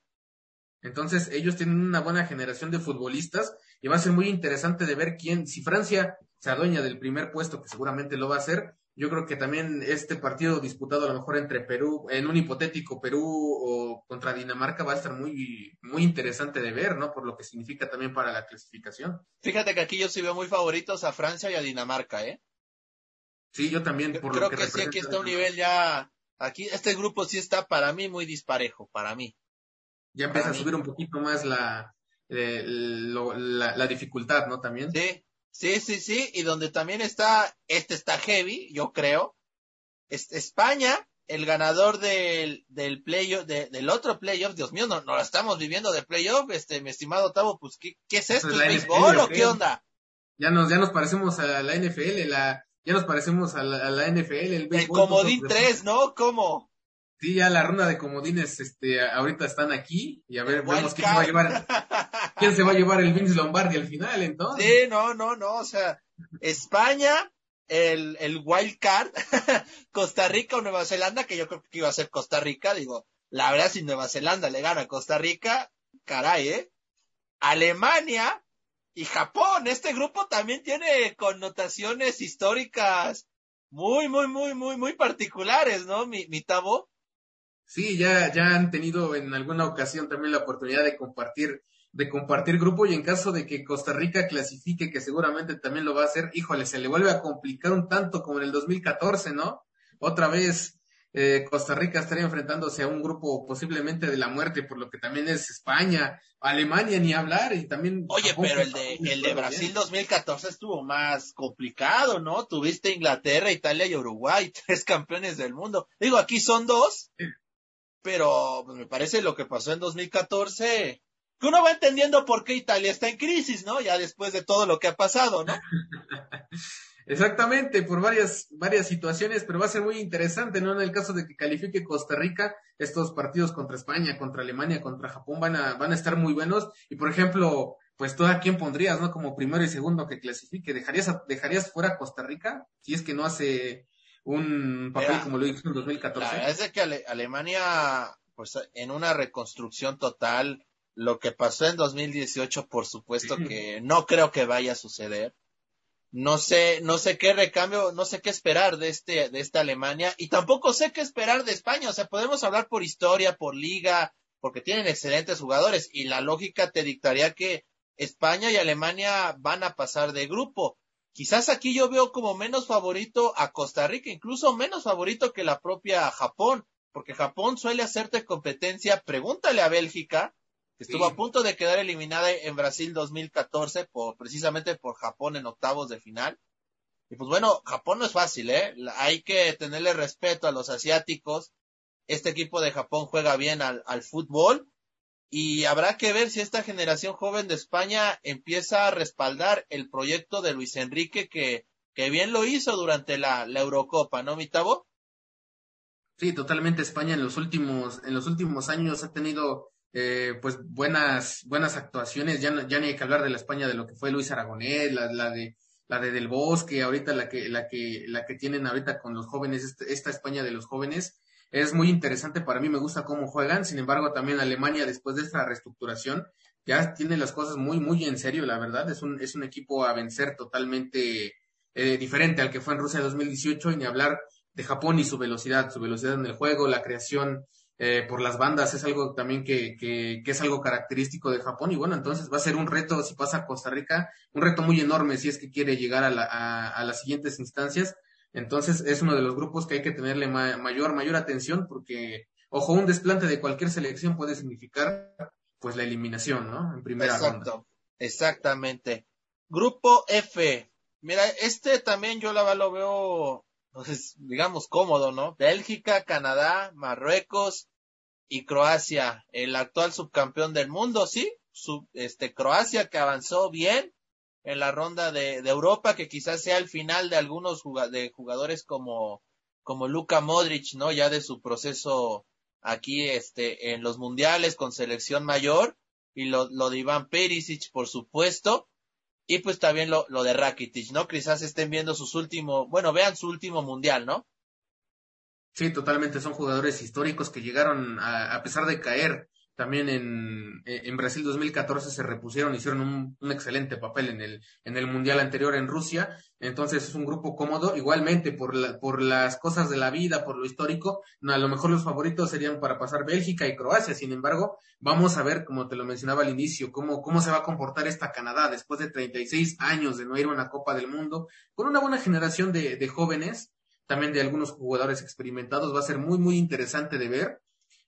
C: Entonces, ellos tienen una buena generación de futbolistas y va a ser muy interesante de ver quién, si Francia se adueña del primer puesto, que seguramente lo va a hacer, yo creo que también este partido disputado a lo mejor entre Perú, en un hipotético Perú o contra Dinamarca va a estar muy, muy interesante de ver, ¿no? Por lo que significa también para la clasificación.
B: Fíjate que aquí yo sí veo muy favoritos a Francia y a Dinamarca, ¿eh?
C: Sí, yo también.
B: Por creo lo que, que sí, aquí está un nivel ya, aquí este grupo sí está para mí muy disparejo, para mí
C: ya empieza a subir un poquito más la, eh, la, dificultad, ¿no? También.
B: Sí, sí, sí, sí, y donde también está, este está heavy, yo creo, es España, el ganador del, del playoff, del otro playoff, Dios mío, no, no lo estamos viviendo de playoff, este, mi estimado Tavo, pues, ¿qué, qué es esto? ¿Es béisbol o qué onda?
C: Ya nos, ya nos parecemos a la NFL, la, ya nos parecemos a la, NFL, el
B: béisbol. El comodín 3, ¿no? ¿Cómo?
C: Sí, ya la ronda de comodines, este, ahorita están aquí y a ver, vemos quién se va a llevar, quién se va a llevar el Vince Lombardi al final, entonces.
B: Sí, no, no, no, o sea, España, el, el wild card, Costa Rica o Nueva Zelanda, que yo creo que iba a ser Costa Rica, digo, la verdad si Nueva Zelanda le gana a Costa Rica, caray, eh. Alemania y Japón, este grupo también tiene connotaciones históricas muy, muy, muy, muy, muy particulares, ¿no? Mi, mi tabo.
C: Sí, ya, ya han tenido en alguna ocasión también la oportunidad de compartir, de compartir grupo y en caso de que Costa Rica clasifique, que seguramente también lo va a hacer, híjole, se le vuelve a complicar un tanto como en el 2014, ¿no? Otra vez eh, Costa Rica estaría enfrentándose a un grupo posiblemente de la muerte, por lo que también es España, Alemania, ni hablar, y también...
B: Oye, pero el de, el de Brasil 2014 estuvo más complicado, ¿no? Tuviste Inglaterra, Italia y Uruguay, tres campeones del mundo. Digo, aquí son dos, pero pues, me parece lo que pasó en 2014, que uno va entendiendo por qué Italia está en crisis, ¿no? Ya después de todo lo que ha pasado, ¿no?
C: Exactamente, por varias, varias situaciones, pero va a ser muy interesante, ¿no? En el caso de que califique Costa Rica, estos partidos contra España, contra Alemania, contra Japón van a, van a estar muy buenos. Y por ejemplo, pues tú a quién pondrías, ¿no? Como primero y segundo que clasifique. ¿Dejarías, dejarías fuera Costa Rica? Si es que no hace un papel como lo hizo en 2014. La
B: verdad es que Alemania, pues en una reconstrucción total, lo que pasó en 2018, por supuesto que no creo que vaya a suceder. No sé, no sé qué recambio, no sé qué esperar de este, de esta Alemania y tampoco sé qué esperar de España. O sea, podemos hablar por historia, por liga, porque tienen excelentes jugadores y la lógica te dictaría que España y Alemania van a pasar de grupo. Quizás aquí yo veo como menos favorito a Costa Rica, incluso menos favorito que la propia Japón, porque Japón suele hacerte competencia. Pregúntale a Bélgica, que estuvo a punto de quedar eliminada en Brasil 2014 por, precisamente por Japón en octavos de final. Y pues bueno, Japón no es fácil, ¿eh? Hay que tenerle respeto a los asiáticos. Este equipo de Japón juega bien al, al fútbol y habrá que ver si esta generación joven de España empieza a respaldar el proyecto de Luis Enrique que, que bien lo hizo durante la, Eurocopa, ¿no, Mitabo?
C: Sí, totalmente. España en los últimos, en los últimos años ha tenido eh, pues buenas, buenas actuaciones. Ya, ya ni hay que hablar de la España de lo que fue Luis Aragonés, la, la de la de Del Bosque, ahorita la que, la que, la que tienen ahorita con los jóvenes, este, esta España de los jóvenes es muy interesante para mí, me gusta cómo juegan, sin embargo también Alemania después de esta reestructuración ya tiene las cosas muy, muy en serio, la verdad, es un, es un equipo a vencer totalmente eh, diferente al que fue en Rusia 2018 y ni hablar de Japón y su velocidad, su velocidad en el juego, la creación eh, por las bandas, es algo también que, que, que, es algo característico de Japón. Y bueno, entonces va a ser un reto, si pasa a Costa Rica, un reto muy enorme si es que quiere llegar a, la, a, a las siguientes instancias. Entonces es uno de los grupos que hay que tenerle ma mayor, mayor atención porque, ojo, un desplante de cualquier selección puede significar pues la eliminación, ¿no? En primera
B: Exacto, exactamente. Grupo F. Mira, este también yo la, lo veo, pues, digamos, cómodo, ¿no? Bélgica, Canadá, Marruecos y Croacia, el actual subcampeón del mundo, ¿sí? Sub, este, Croacia que avanzó bien en la ronda de, de Europa, que quizás sea el final de algunos de jugadores como, como Luka Modric, ¿no? Ya de su proceso aquí, este, en los mundiales con selección mayor, y lo, lo de Iván Perisic, por supuesto, y pues también lo, lo de Rakitic, ¿no? Quizás estén viendo sus últimos, bueno, vean su último mundial, ¿no?
C: Sí, totalmente, son jugadores históricos que llegaron a, a pesar de caer también en, en Brasil 2014 se repusieron, hicieron un, un, excelente papel en el, en el mundial anterior en Rusia. Entonces es un grupo cómodo. Igualmente, por, la, por las cosas de la vida, por lo histórico, a lo mejor los favoritos serían para pasar Bélgica y Croacia. Sin embargo, vamos a ver, como te lo mencionaba al inicio, cómo, cómo se va a comportar esta Canadá después de 36 años de no ir a una Copa del Mundo, con una buena generación de, de jóvenes, también de algunos jugadores experimentados. Va a ser muy, muy interesante de ver.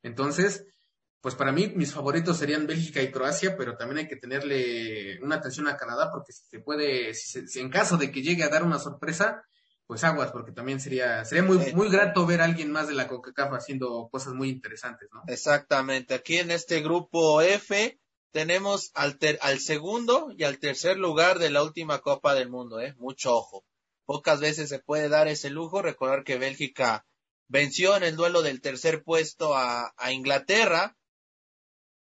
C: Entonces, pues para mí mis favoritos serían Bélgica y Croacia, pero también hay que tenerle una atención a Canadá porque si se puede, si, se, si en caso de que llegue a dar una sorpresa, pues aguas, porque también sería, sería muy, muy grato ver a alguien más de la CONCACAF haciendo cosas muy interesantes, ¿no?
B: Exactamente. Aquí en este grupo F tenemos al, ter, al segundo y al tercer lugar de la última Copa del Mundo, ¿eh? Mucho ojo. Pocas veces se puede dar ese lujo. Recordar que Bélgica venció en el duelo del tercer puesto a, a Inglaterra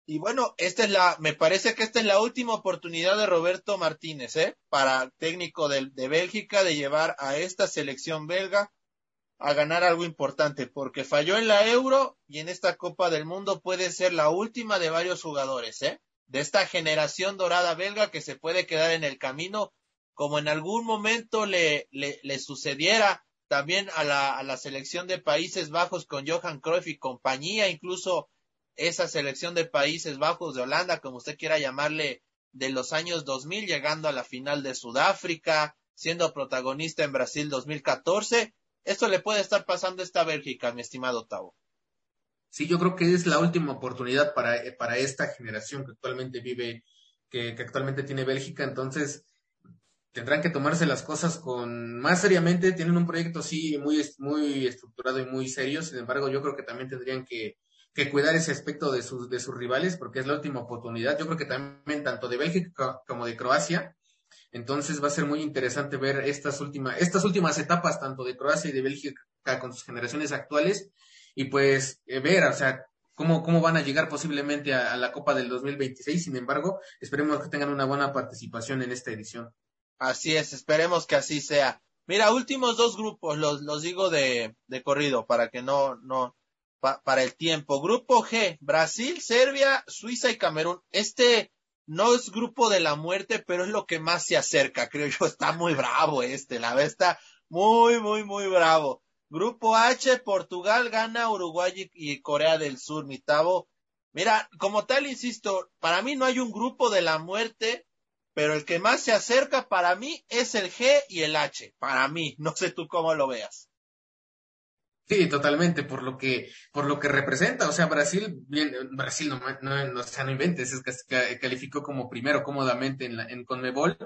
B: y bueno, esta es la, me parece que esta es la última oportunidad de Roberto Martínez, ¿eh? Para técnico de, de Bélgica de llevar a esta selección belga a ganar algo importante, porque falló en la Euro y en esta Copa del Mundo puede ser la última de varios jugadores, ¿eh? De esta generación dorada belga que se puede quedar en el camino, como en algún momento le, le, le sucediera también a la, a la selección de Países Bajos con Johan Cruyff y compañía, incluso esa selección de Países Bajos, de Holanda, como usted quiera llamarle, de los años 2000, llegando a la final de Sudáfrica, siendo protagonista en Brasil 2014. Esto le puede estar pasando a esta Bélgica, mi estimado Tavo.
C: Sí, yo creo que es la última oportunidad para, para esta generación que actualmente vive, que, que actualmente tiene Bélgica, entonces tendrán que tomarse las cosas con más seriamente, tienen un proyecto sí muy, muy estructurado y muy serio, sin embargo yo creo que también tendrían que que cuidar ese aspecto de sus, de sus rivales, porque es la última oportunidad. Yo creo que también tanto de Bélgica como de Croacia. Entonces va a ser muy interesante ver estas últimas, estas últimas etapas, tanto de Croacia y de Bélgica con sus generaciones actuales, y pues eh, ver, o sea, cómo, cómo van a llegar posiblemente a, a, la Copa del 2026. Sin embargo, esperemos que tengan una buena participación en esta edición.
B: Así es, esperemos que así sea. Mira, últimos dos grupos, los, los digo de, de corrido para que no, no, pa para el tiempo. Grupo G, Brasil, Serbia, Suiza y Camerún. Este no es grupo de la muerte, pero es lo que más se acerca, creo yo. Está muy bravo este, la verdad está muy, muy, muy bravo. Grupo H, Portugal, Ghana, Uruguay y Corea del Sur, mi tavo. Mira, como tal, insisto, para mí no hay un grupo de la muerte, pero el que más se acerca para mí es el G y el H. Para mí, no sé tú cómo lo veas.
C: Sí, totalmente, por lo que, por lo que representa, o sea, Brasil, bien, Brasil no, no, no, o sea, no inventes, es que calificó como primero cómodamente en la, en Conmebol.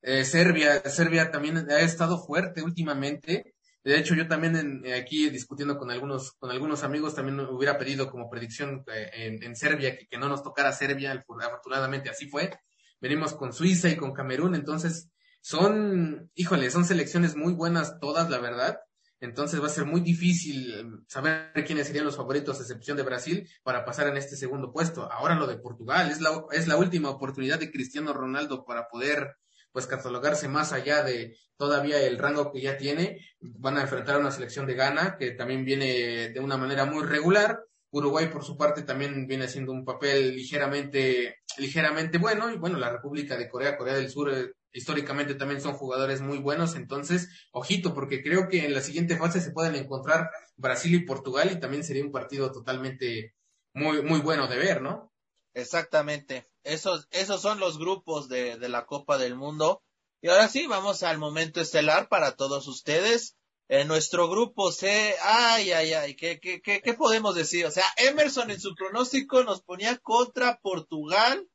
C: Eh, Serbia, Serbia también ha estado fuerte últimamente. De hecho, yo también en, aquí discutiendo con algunos, con algunos amigos también hubiera pedido como predicción eh, en, Serbia que, que no nos tocara Serbia, afortunadamente así fue. Venimos con Suiza y con Camerún, entonces son, híjole, son selecciones muy buenas todas, la verdad entonces va a ser muy difícil saber quiénes serían los favoritos, a excepción de Brasil, para pasar en este segundo puesto. Ahora lo de Portugal, es la, es la última oportunidad de Cristiano Ronaldo para poder pues catalogarse más allá de todavía el rango que ya tiene. Van a enfrentar a una selección de Ghana que también viene de una manera muy regular. Uruguay por su parte también viene haciendo un papel ligeramente, ligeramente bueno y bueno, la República de Corea, Corea del Sur históricamente también son jugadores muy buenos, entonces, ojito, porque creo que en la siguiente fase se pueden encontrar Brasil y Portugal y también sería un partido totalmente muy, muy bueno de ver, ¿no?
B: Exactamente. Esos, esos son los grupos de, de la Copa del Mundo. Y ahora sí, vamos al momento estelar para todos ustedes. En nuestro grupo C, ay, ay, ay, ¿qué, qué, qué, qué podemos decir? O sea, Emerson en su pronóstico nos ponía contra Portugal,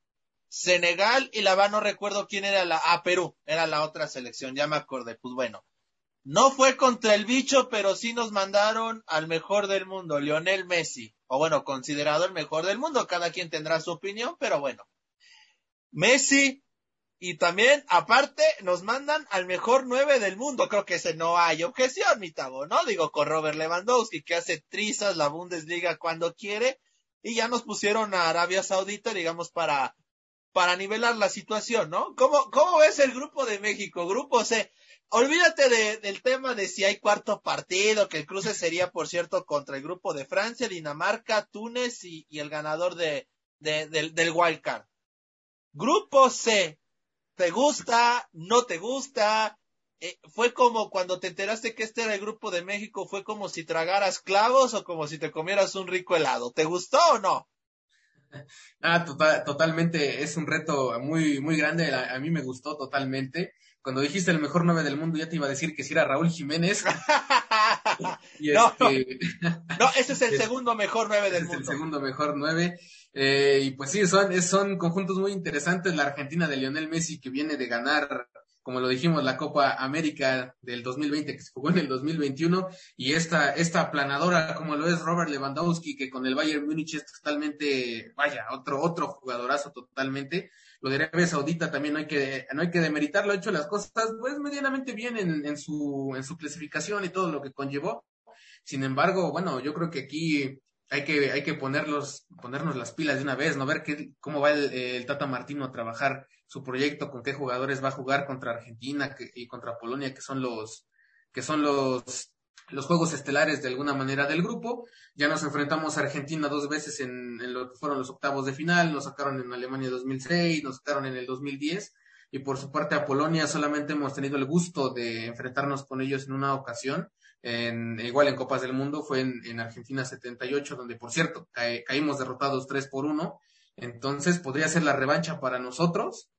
B: Senegal y la va, no recuerdo quién era la, ah, Perú, era la otra selección, ya me acordé, pues bueno. No fue contra el bicho, pero sí nos mandaron al mejor del mundo, Lionel Messi. O bueno, considerado el mejor del mundo. Cada quien tendrá su opinión, pero bueno. Messi. Y también, aparte, nos mandan al mejor nueve del mundo. Creo que ese no hay objeción, mi tabo, ¿no? Digo, con Robert Lewandowski, que hace trizas la Bundesliga cuando quiere. Y ya nos pusieron a Arabia Saudita, digamos, para, para nivelar la situación, ¿no? ¿Cómo, ves el grupo de México? Grupo C olvídate de, del tema de si hay cuarto partido, que el cruce sería, por cierto, contra el grupo de Francia, Dinamarca, Túnez y, el ganador de, del, del wildcard. Grupo C, ¿te gusta? ¿No te gusta? Eh, fue como cuando te enteraste que este era el grupo de México, fue como si tragaras clavos o como si te comieras un rico helado. ¿Te gustó o no?
C: Ah, tota-, totalmente, es un reto muy, muy grande, a mí me gustó totalmente cuando dijiste el mejor nueve del mundo, ya te iba a decir que si era Raúl Jiménez.
B: no, este, no, ese es el segundo mejor nueve del mundo.
C: Es el segundo mejor nueve. Eh, y pues sí, son, son conjuntos muy interesantes. La Argentina de Lionel Messi, que viene de ganar, como lo dijimos, la Copa América del 2020, que se jugó en el 2021, y esta, esta aplanadora, como lo es Robert Lewandowski, que con el Bayern Múnich es totalmente, vaya, otro, otro jugadorazo totalmente. Lo de Arabia Saudita también no hay que, no hay que demeritarlo, ha hecho las cosas pues medianamente bien en, en, su, en su clasificación y todo lo que conllevó. Sin embargo, bueno, yo creo que aquí hay que, hay que ponerlos, ponernos las pilas de una vez, no ver qué, cómo va el, Tata Martino a trabajar su proyecto, con qué jugadores va a jugar contra Argentina y contra Polonia, que son los, que son los los juegos estelares de alguna manera del grupo. Ya nos enfrentamos a Argentina dos veces en, lo que fueron los octavos de final, nos sacaron en Alemania 2006, nos sacaron en el 2010 y por su parte a Polonia solamente hemos tenido el gusto de enfrentarnos con ellos en una ocasión, en, igual en Copas del Mundo, fue en, en Argentina 78, donde por cierto caímos derrotados 3 por 1. Entonces podría ser la revancha para nosotros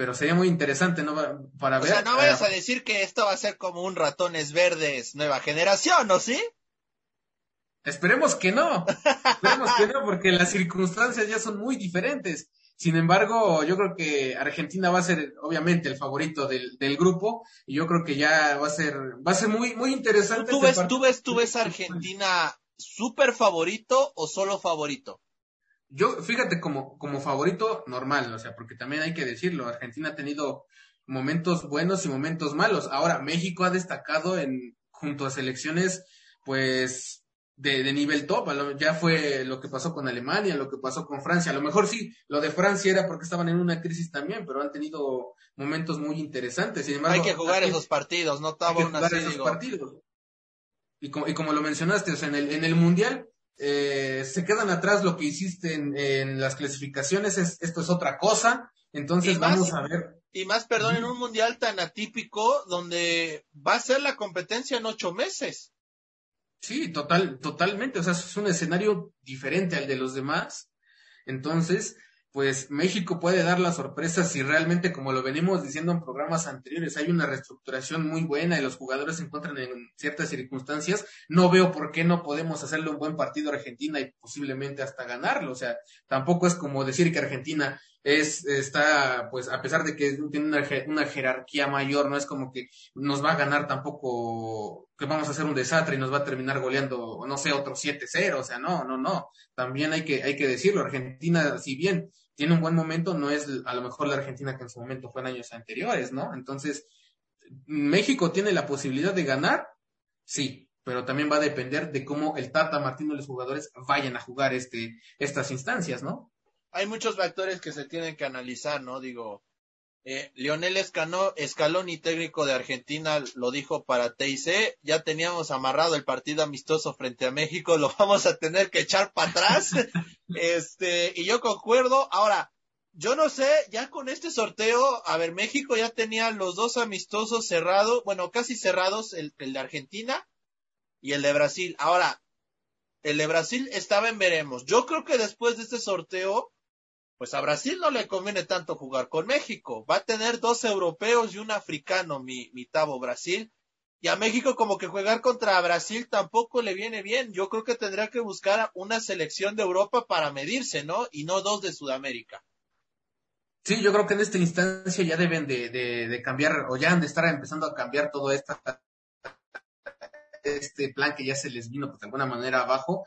C: pero sería muy interesante, ¿no? Para ver.
B: O sea, no vayas a decir que esto va a ser como un ratones verdes nueva generación, ¿no sí?
C: Esperemos que no. Esperemos que no, porque las circunstancias ya son muy diferentes. Sin embargo, yo creo que Argentina va a ser, obviamente, el favorito del, del grupo, y yo creo que ya va a ser, va a ser muy, muy interesante.
B: ¿Tú, este ves, tú ves, tú ves Argentina súper favorito o solo favorito?
C: Yo, fíjate, como, como favorito normal, o sea, porque también hay que decirlo, Argentina ha tenido momentos buenos y momentos malos. Ahora, México ha destacado en, junto a selecciones, pues, de, de nivel top. Ya fue lo que pasó con Alemania, lo que pasó con Francia. A lo mejor sí, lo de Francia era porque estaban en una crisis también, pero han tenido momentos muy interesantes. Sin embargo,
B: hay que jugar esos partidos, no
C: esos partidos. Y como, y como lo mencionaste, o sea, en el, en el Mundial, eh, se quedan atrás lo que hiciste en, las clasificaciones, esto es otra cosa, entonces vamos a ver.
B: Y más, perdón, en un mundial tan atípico donde va a ser la competencia en ocho meses.
C: Sí, total, totalmente, o sea, es un escenario diferente al de los demás. Entonces, pues México puede dar la sorpresa si realmente, como lo venimos diciendo en programas anteriores, hay una reestructuración muy buena y los jugadores se encuentran en ciertas circunstancias. No veo por qué no podemos hacerle un buen partido a Argentina y posiblemente hasta ganarlo. O sea, tampoco es como decir que Argentina es, está, pues, a pesar de que tiene una, una jerarquía mayor, no es como que nos va a ganar tampoco, que vamos a hacer un desastre y nos va a terminar goleando, no sé, otro 7-0, o sea, no, no, no. También hay que, hay que decirlo, Argentina, si bien tiene un buen momento, no es a lo mejor la Argentina que en su momento fue en años anteriores, ¿no? Entonces, México tiene la posibilidad de ganar, sí, pero también va a depender de cómo el Tata Martino y los jugadores vayan a jugar este, estas instancias, ¿no?
B: hay muchos factores que se tienen que analizar, ¿no? Digo, eh, Lionel Escano, Escaloni, técnico de Argentina, lo dijo para TIC, ya teníamos amarrado el partido amistoso frente a México, lo vamos a tener que echar para atrás. este, y yo concuerdo. Ahora, yo no sé, ya con este sorteo, a ver, México ya tenía los dos amistosos cerrados, bueno, casi cerrados, el, el de Argentina y el de Brasil. Ahora, el de Brasil estaba en veremos. Yo creo que después de este sorteo, pues a Brasil no le conviene tanto jugar con México. Va a tener dos europeos y un africano, mi, mi Tabo Brasil. Y a México como que jugar contra Brasil tampoco le viene bien. Yo creo que tendría que buscar una selección de Europa para medirse, ¿no? Y no dos de Sudamérica.
C: Sí, yo creo que en esta instancia ya deben de, cambiar o ya han de estar empezando a cambiar todo este plan que ya se les vino pues, de alguna manera abajo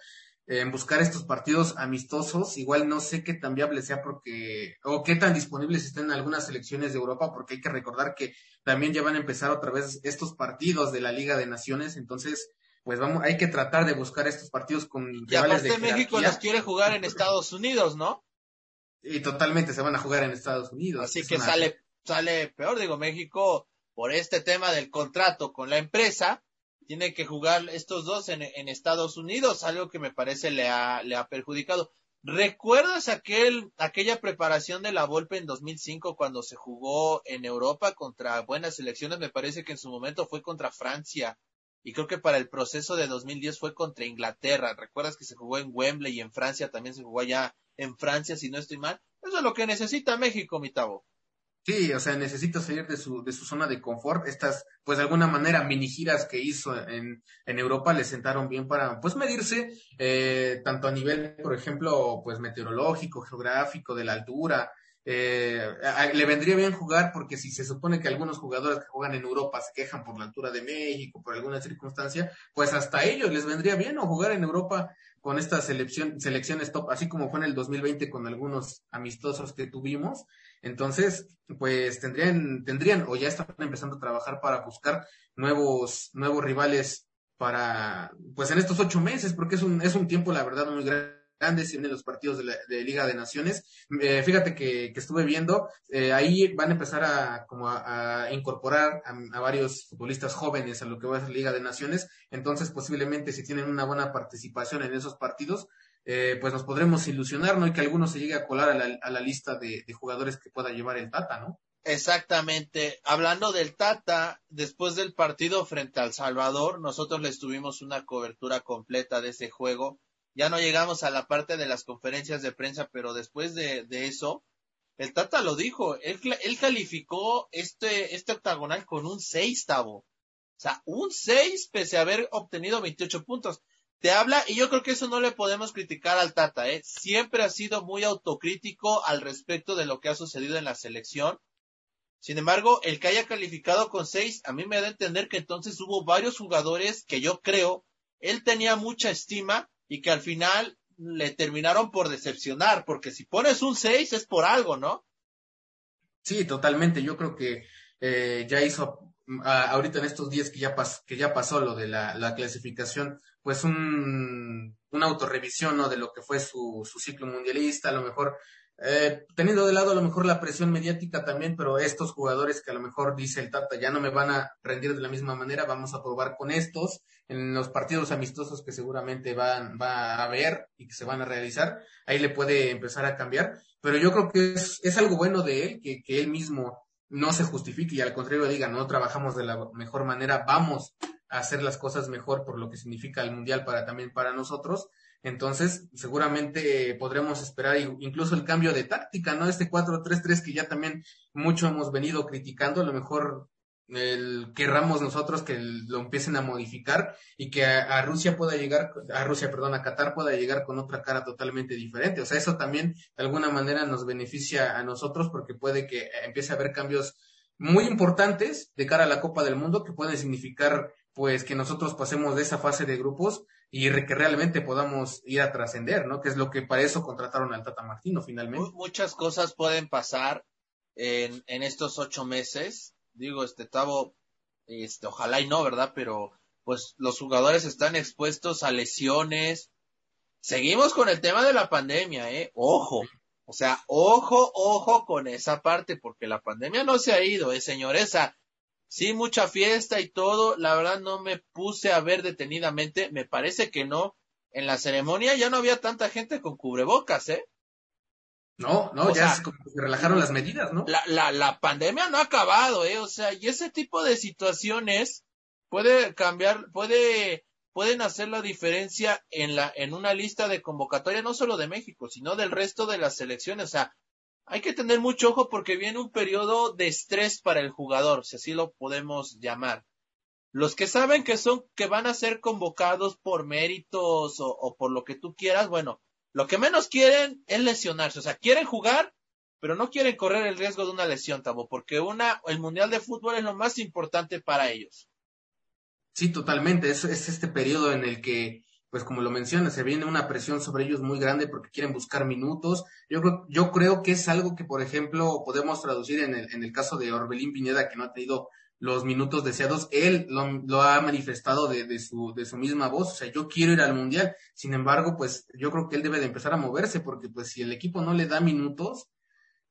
C: en buscar estos partidos amistosos. Igual no sé qué tan viable sea porque, o qué tan disponibles estén algunas selecciones de Europa, porque hay que recordar que también ya van a empezar otra vez estos partidos de la Liga de Naciones, entonces, pues vamos, hay que tratar de buscar estos partidos con
B: y de México las quiere jugar en Estados Unidos, ¿no?
C: Y totalmente se van a jugar en Estados Unidos.
B: Así que sale, sale peor, digo, México, por este tema del contrato con la empresa, tiene que jugar estos dos en, Estados Unidos, algo que me parece le ha, le ha perjudicado. ¿Recuerdas aquel, aquella preparación de la Volpe en 2005 cuando se jugó en Europa contra buenas selecciones? Me parece que en su momento fue contra Francia y creo que para el proceso de 2010 fue contra Inglaterra. ¿Recuerdas que se jugó en Wembley y en Francia también se jugó allá en Francia, si no estoy mal? Eso es lo que necesita México, mi tabo.
C: Sí, o sea, necesita salir de su, de su zona de confort. Estas, pues de alguna manera, mini giras que hizo en, en Europa le sentaron bien para, pues, medirse, eh, tanto a nivel, por ejemplo, pues, meteorológico, geográfico, de la altura. Eh, le vendría bien jugar porque si se supone que algunos jugadores que juegan en Europa se quejan por la altura de México, por alguna circunstancia, pues hasta ellos les vendría bien o jugar en Europa con estas selección, selecciones top, así como fue en el 2020 con algunos amistosos que tuvimos. Entonces, pues tendrían, tendrían o ya están empezando a trabajar para buscar nuevos, nuevos rivales para, pues en estos ocho meses, porque es un, es un tiempo, la verdad, muy grande en los partidos de, la, de Liga de Naciones. Eh, fíjate que, que, estuve viendo, eh, ahí van a empezar a, como a, incorporar a, varios futbolistas jóvenes a lo que va a ser Liga de Naciones. Entonces, posiblemente si tienen una buena participación en esos partidos, eh, pues nos podremos ilusionar, ¿no? Y que alguno se llegue a colar a la, a la lista de, de, jugadores que pueda llevar el Tata, ¿no?
B: Exactamente. Hablando del Tata, después del partido frente al Salvador, nosotros les tuvimos una cobertura completa de ese juego. Ya no llegamos a la parte de las conferencias de prensa, pero después de, de eso, el Tata lo dijo, él, él calificó este, este octagonal con un 6, Tavo. O sea, un 6 pese a haber obtenido 28 puntos te habla, y yo creo que eso no le podemos criticar al Tata, ¿eh? Siempre ha sido muy autocrítico al respecto de lo que ha sucedido en la selección. Sin embargo, el que haya calificado con seis, a mí me da a entender que entonces hubo varios jugadores que yo creo él tenía mucha estima y que al final le terminaron por decepcionar, porque si pones un seis es por algo, ¿no?
C: Sí, totalmente. Yo creo que eh, ya hizo ahorita en estos días que ya, pas, que ya pasó lo de la, la clasificación, pues un, una autorrevisión ¿no? de lo que fue su, su ciclo mundialista, a lo mejor eh, teniendo de lado a lo mejor la presión mediática también, pero estos jugadores que a lo mejor dice el Tata ya no me van a rendir de la misma manera, vamos a probar con estos en los partidos amistosos que seguramente van, va a haber y que se van a realizar, ahí le puede empezar a cambiar, pero yo creo que es, es algo bueno de él, que, que él mismo no se justifique y al contrario diga, no trabajamos de la mejor manera, vamos a hacer las cosas mejor por lo que significa el mundial para también para nosotros. Entonces, seguramente podremos esperar incluso el cambio de táctica, ¿no? Este 4-3-3 que ya también mucho hemos venido criticando, a lo mejor el, querramos nosotros que lo empiecen a modificar y que a, a, Rusia pueda llegar, a Rusia, perdón, a Qatar pueda llegar con otra cara totalmente diferente. O sea, eso también de alguna manera nos beneficia a nosotros porque puede que empiece a haber cambios muy importantes de cara a la Copa del Mundo que pueden significar pues que nosotros pasemos de esa fase de grupos y que realmente podamos ir a trascender, ¿no? Que es lo que para eso contrataron al Tata Martino finalmente.
B: Muchas cosas pueden pasar en, en estos ocho meses digo, este Tavo, este, ojalá y no, ¿verdad? Pero pues los jugadores están expuestos a lesiones. Seguimos con el tema de la pandemia, ¿eh? Ojo. O sea, ojo, ojo con esa parte, porque la pandemia no se ha ido, ¿eh, señoresa? Sí, mucha fiesta y todo. La verdad no me puse a ver detenidamente. Me parece que no. En la ceremonia ya no había tanta gente con cubrebocas, ¿eh?
C: No, no, ya se relajaron las medidas, ¿no?
B: La, la, la pandemia no ha acabado, ¿eh? O sea, y ese tipo de situaciones puede cambiar, puede, pueden hacer la diferencia en la, en una lista de convocatoria, no solo de México, sino del resto de las selecciones. O sea, hay que tener mucho ojo porque viene un periodo de estrés para el jugador, si así lo podemos llamar. Los que saben que son, que van a ser convocados por méritos o, por lo que tú quieras, bueno, lo que menos quieren es lesionarse. O sea, quieren jugar, pero no quieren correr el riesgo de una lesión, Tabo, porque una, el Mundial de Fútbol es lo más importante para ellos.
C: Sí, totalmente. Es, es este periodo en el que, pues como lo mencionas, se viene una presión sobre ellos muy grande porque quieren buscar minutos. Yo creo, yo creo que es algo que, por ejemplo, podemos traducir en el, en el caso de Orbelín Pineda, que no ha tenido los minutos deseados, él lo, ha manifestado de, de, su, de su misma voz, o sea, yo quiero ir al mundial, sin embargo, pues yo creo que él debe de empezar a moverse, porque pues si el equipo no le da minutos,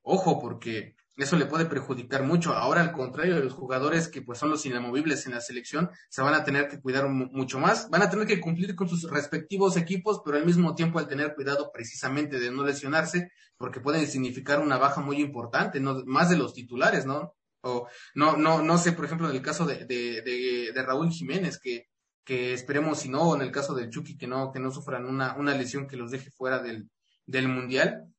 C: ojo, porque eso le puede perjudicar mucho. Ahora, al contrario de los jugadores que pues son los inamovibles en la selección, se van a tener que cuidar mucho más, van a tener que cumplir con sus respectivos equipos, pero al mismo tiempo al tener cuidado precisamente de no lesionarse, porque pueden significar una baja muy importante, no más de los titulares, ¿no? O no, no, no sé, por ejemplo, en el caso de, de, de, Raúl Jiménez, que, que esperemos si no, o en el caso del Chucky, que no, que no sufran una, una lesión que los deje fuera del, del mundial.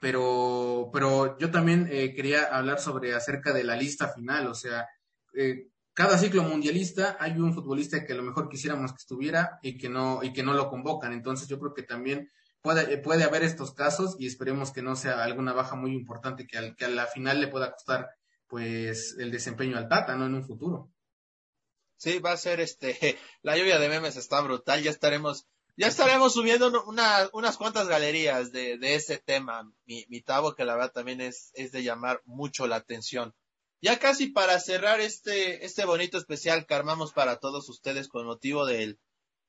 C: Pero, pero yo también eh, quería hablar sobre acerca de la lista final, o sea, eh, cada ciclo mundialista hay un futbolista que a lo mejor quisiéramos que estuviera y que no, y que no lo convocan. Entonces yo creo que también puede, puede haber estos casos y esperemos que no sea alguna baja muy importante que, al, que a la final le pueda costar pues el desempeño al Tata, ¿no? En un futuro.
B: Sí, va a ser este, la lluvia de memes está brutal, ya estaremos, ya estaremos subiendo una, unas cuantas galerías de, de ese tema, mi, mi tabo, que la verdad también es, es de llamar mucho la atención. Ya casi para cerrar este, este bonito especial que armamos para todos ustedes con motivo del,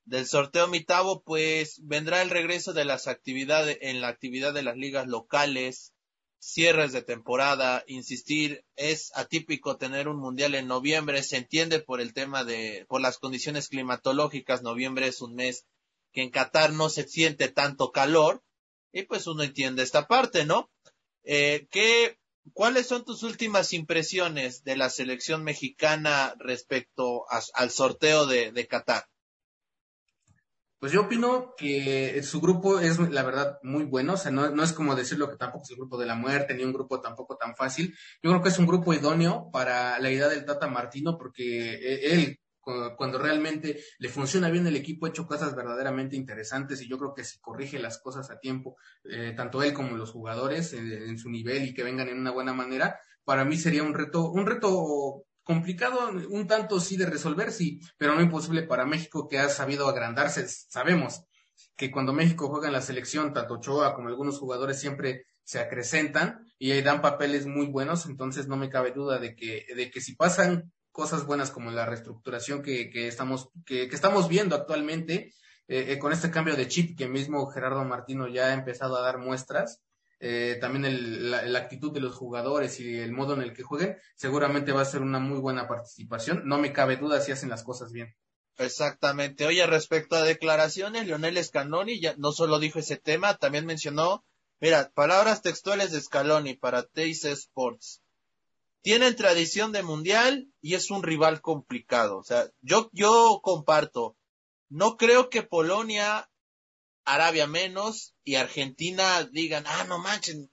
B: del sorteo Mitavo, pues vendrá el regreso de las actividades, en la actividad de las ligas locales, cierres de temporada, insistir, es atípico tener un mundial en noviembre, se entiende por el tema de, por las condiciones climatológicas, noviembre es un mes que en Qatar no se siente tanto calor, y pues uno entiende esta parte, ¿no? Eh, ¿qué, ¿Cuáles son tus últimas impresiones de la selección mexicana respecto al sorteo de, de Qatar?
C: Pues yo opino que su grupo es, la verdad, muy bueno. O sea, no, no es como decirlo que tampoco es el grupo de la muerte, ni un grupo tampoco tan fácil. Yo creo que es un grupo idóneo para la idea del Tata Martino, porque e, él, cuando realmente le funciona bien el equipo, ha hecho cosas verdaderamente interesantes y yo creo que si corrige las cosas a tiempo, eh, tanto él como los jugadores eh, en su nivel y que vengan en una buena manera, para mí sería un reto, un reto complicado un tanto sí de resolver, sí, pero no imposible para México que ha sabido agrandarse. Sabemos que cuando México juega en la selección, tanto Ochoa como algunos jugadores siempre se acrecentan y dan papeles muy buenos, entonces no me cabe duda de que, de que si pasan cosas buenas como la reestructuración que, que estamos, que, que, estamos viendo actualmente, eh, eh, con este cambio de chip que mismo Gerardo Martino ya ha empezado a dar muestras, eh, también el, la, actitud de los jugadores y el modo en el que jueguen, seguramente va a ser una muy buena participación. No me cabe duda si hacen las cosas bien.
B: Exactamente. Oye, respecto a declaraciones, Leonel Scaloni ya no solo dijo ese tema, también mencionó, mira, palabras textuales de Scaloni para Teis Sports. Tienen tradición de mundial y es un rival complicado. O sea, yo, yo comparto. No creo que Polonia Arabia menos y Argentina digan, ah, no manchen,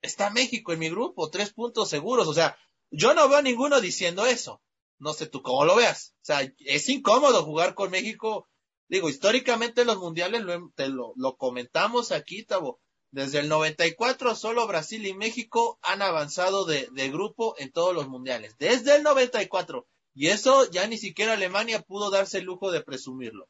B: está México en mi grupo, tres puntos seguros. O sea, yo no veo a ninguno diciendo eso. No sé tú cómo lo veas. O sea, es incómodo jugar con México. Digo, históricamente los mundiales lo, te lo, lo comentamos aquí, Tabo. Desde el 94 solo Brasil y México han avanzado de, grupo en todos los mundiales. Desde el 94. Y eso ya ni siquiera Alemania pudo darse el lujo de presumirlo.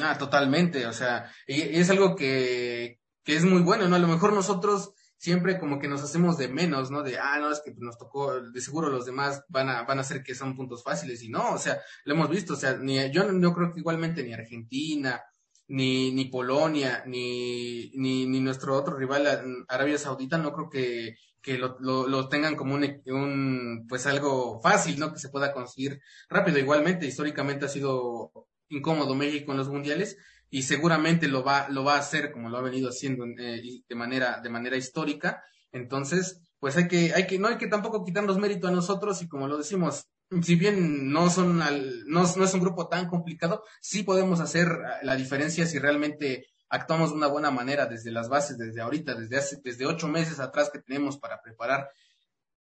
C: Ah, totalmente, o sea, y, es algo que, que es muy bueno, ¿no? A lo mejor nosotros siempre como que nos hacemos de menos, ¿no? De, ah, no, es que nos tocó, de seguro los demás van a, van a hacer que son puntos fáciles, y no, o sea, lo hemos visto, o sea, ni, yo no creo que igualmente ni Argentina, ni, ni Polonia, ni, ni, ni nuestro otro rival, Arabia Saudita, no creo que, que lo, lo, lo, tengan como un, un, pues algo fácil, ¿no? Que se pueda conseguir rápido. Igualmente, históricamente ha sido incómodo México en los mundiales, y seguramente lo va, lo va a hacer como lo ha venido haciendo eh, de manera, de manera histórica. Entonces, pues hay que, hay que, no hay que tampoco quitarnos mérito a nosotros y como lo decimos, si bien no son no, no es un grupo tan complicado, sí podemos hacer la diferencia si realmente actuamos de una buena manera desde las bases, desde ahorita, desde hace, desde ocho meses atrás que tenemos para preparar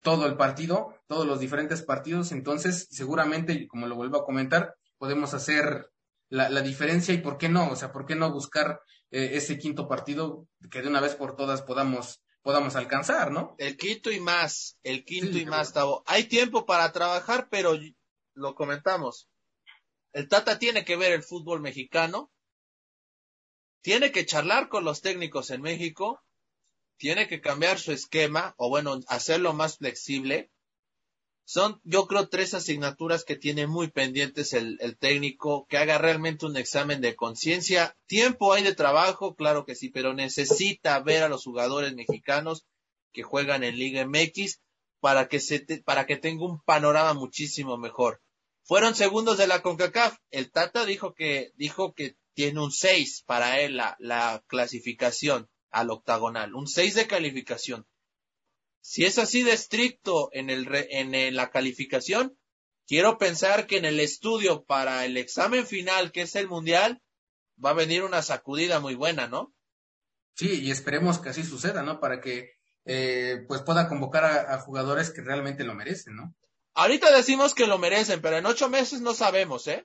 C: todo el partido, todos los diferentes partidos, entonces seguramente, como lo vuelvo a comentar, podemos hacer la, la diferencia y por qué no, o sea, por qué no buscar eh, ese quinto partido que de una vez por todas podamos podamos alcanzar, ¿no?
B: El quinto y más, el quinto y más, Tavo. Hay tiempo para trabajar, pero lo comentamos. El Tata tiene que ver el fútbol mexicano, tiene que charlar con los técnicos en México, tiene que cambiar su esquema, o bueno, hacerlo más flexible. Son, yo creo, tres asignaturas que tiene muy pendientes el, el técnico, que haga realmente un examen de conciencia. Tiempo hay de trabajo, claro que sí, pero necesita ver a los jugadores mexicanos que juegan en Liga MX para que se para que tenga un panorama muchísimo mejor. Fueron segundos de la CONCACAF. El Tata dijo que dijo que tiene un 6 para él la, la clasificación al octagonal, un 6 de calificación. Si es así de estricto en, el, en la calificación, quiero pensar que en el estudio para el examen final, que es el mundial, va a venir una sacudida muy buena, ¿no?
C: Sí, y esperemos que así suceda, ¿no? Para que eh, pues pueda convocar a, a, jugadores que realmente lo merecen, ¿no?
B: Ahorita decimos que lo merecen, pero en ocho meses no sabemos, ¿eh?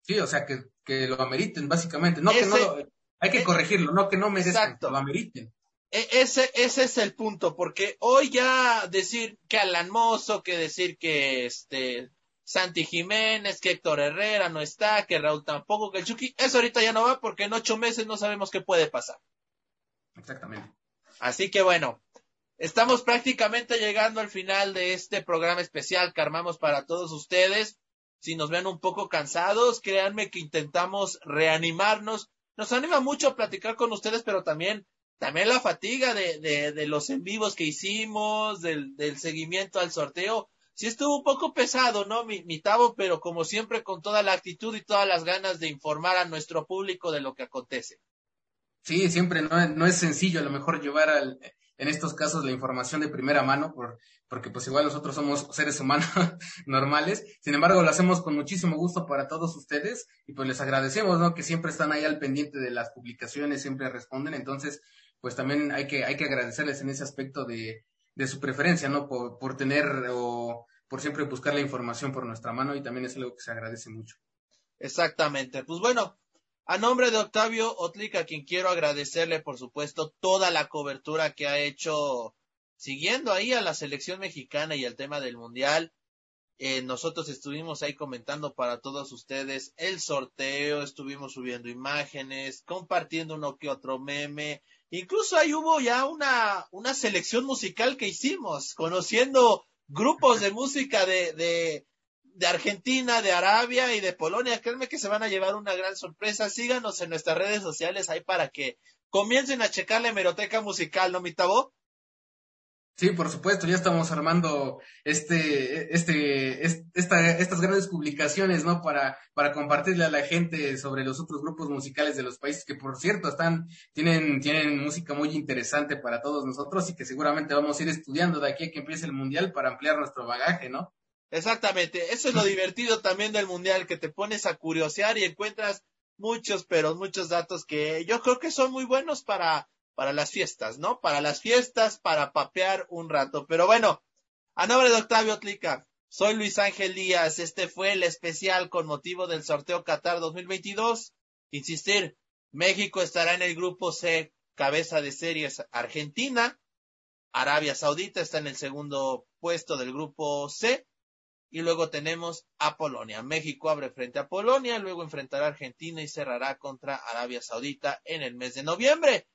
C: Sí, o sea, que, que lo ameriten, básicamente. No, que no lo, hay que corregirlo, no que no merezcan, que lo ameriten.
B: E, ese, ese es el punto, porque hoy ya decir que Alan Mozo, que decir que este Santi Jiménez, que Héctor Herrera no está, que Raúl tampoco, que el Chucky, eso ahorita ya no va porque en ocho meses no sabemos qué puede pasar.
C: Exactamente.
B: Así que bueno, estamos prácticamente llegando al final de este programa especial que armamos para todos ustedes si nos ven un poco cansados, créanme que intentamos reanimarnos. Nos anima mucho a platicar con ustedes, pero también, también la fatiga de, de, de los en vivos que hicimos, del, del seguimiento al sorteo. Sí estuvo un poco pesado, ¿no? Mi, mi tabo, pero como siempre con toda la actitud y todas las ganas de informar a nuestro público de lo que acontece.
C: Sí, siempre no, no es sencillo a lo mejor llevar al, en estos casos la información de primera mano, por, porque pues igual nosotros somos seres humanos normales. Sin embargo, lo hacemos con muchísimo gusto para todos ustedes y pues les agradecemos, ¿no? Que siempre están ahí al pendiente de las publicaciones, siempre responden. Entonces, pues también hay que, hay que agradecerles en ese aspecto de, de su preferencia, ¿no? Por, por tener o por siempre buscar la información por nuestra mano y también es algo que se agradece mucho.
B: Exactamente. Pues bueno, a nombre de Octavio Otlica, a quien quiero agradecerle, por supuesto, toda la cobertura que ha hecho siguiendo ahí a la selección mexicana y el tema del mundial. Eh, nosotros estuvimos ahí comentando para todos ustedes el sorteo, estuvimos subiendo imágenes, compartiendo uno que otro meme. Incluso ahí hubo ya una, una selección musical que hicimos, conociendo grupos de música de, de, de Argentina, de Arabia y de Polonia. Créanme que se van a llevar una gran sorpresa. Síganos en nuestras redes sociales ahí para que comiencen a checar la hemeroteca musical, ¿no, mi tabo?
C: Sí, por supuesto, ya estamos armando este, este, esta, estas grandes publicaciones, ¿no? Para, para compartirle a la gente sobre los otros grupos musicales de los países que, por cierto, están, tienen, tienen música muy interesante para todos nosotros y que seguramente vamos a ir estudiando de aquí a que empiece el mundial para ampliar nuestro bagaje, ¿no?
B: Exactamente, eso es lo divertido también del mundial, que te pones a curiosear y encuentras muchos, pero muchos datos que yo creo que son muy buenos para, para las fiestas, ¿no? Para las fiestas, para papear un rato. Pero bueno, a nombre de Octavio Tlica, soy Luis Ángel Díaz, este fue el especial con motivo del sorteo Qatar 2022. Insistir, México estará en el grupo C, cabeza de series Argentina, Arabia Saudita está en el segundo puesto del grupo C, y luego tenemos a Polonia. México abre frente a Polonia, luego enfrentará a Argentina y cerrará contra Arabia Saudita en el mes de noviembre.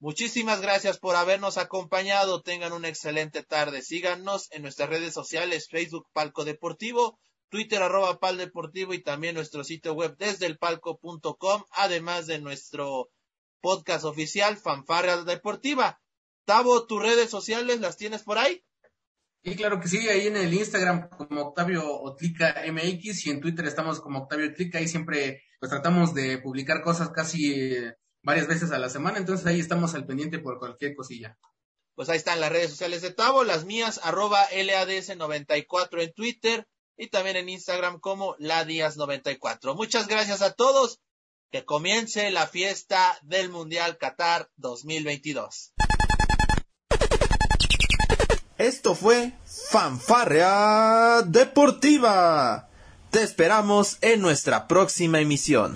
B: Muchísimas gracias por habernos acompañado. Tengan una excelente tarde. Síganos en nuestras redes sociales, Facebook Palco Deportivo, Twitter arroba Pal Deportivo y también nuestro sitio web desde el palco.com, además de nuestro podcast oficial Fanfarra Deportiva. Tavo, tus redes sociales las tienes por ahí.
C: Sí, claro que sí, ahí en el Instagram como Octavio Otlica MX y en Twitter estamos como Octavio Otlica y siempre pues tratamos de publicar cosas casi eh, varias veces a la semana, entonces ahí estamos al pendiente por cualquier cosilla.
B: Pues ahí están las redes sociales de Tavo, las mías, arroba LADS94 en Twitter y también en Instagram como LaDías94. Muchas gracias a todos. Que comience la fiesta del Mundial Qatar 2022.
A: Esto fue Fanfarrea Deportiva. Te esperamos en nuestra próxima emisión.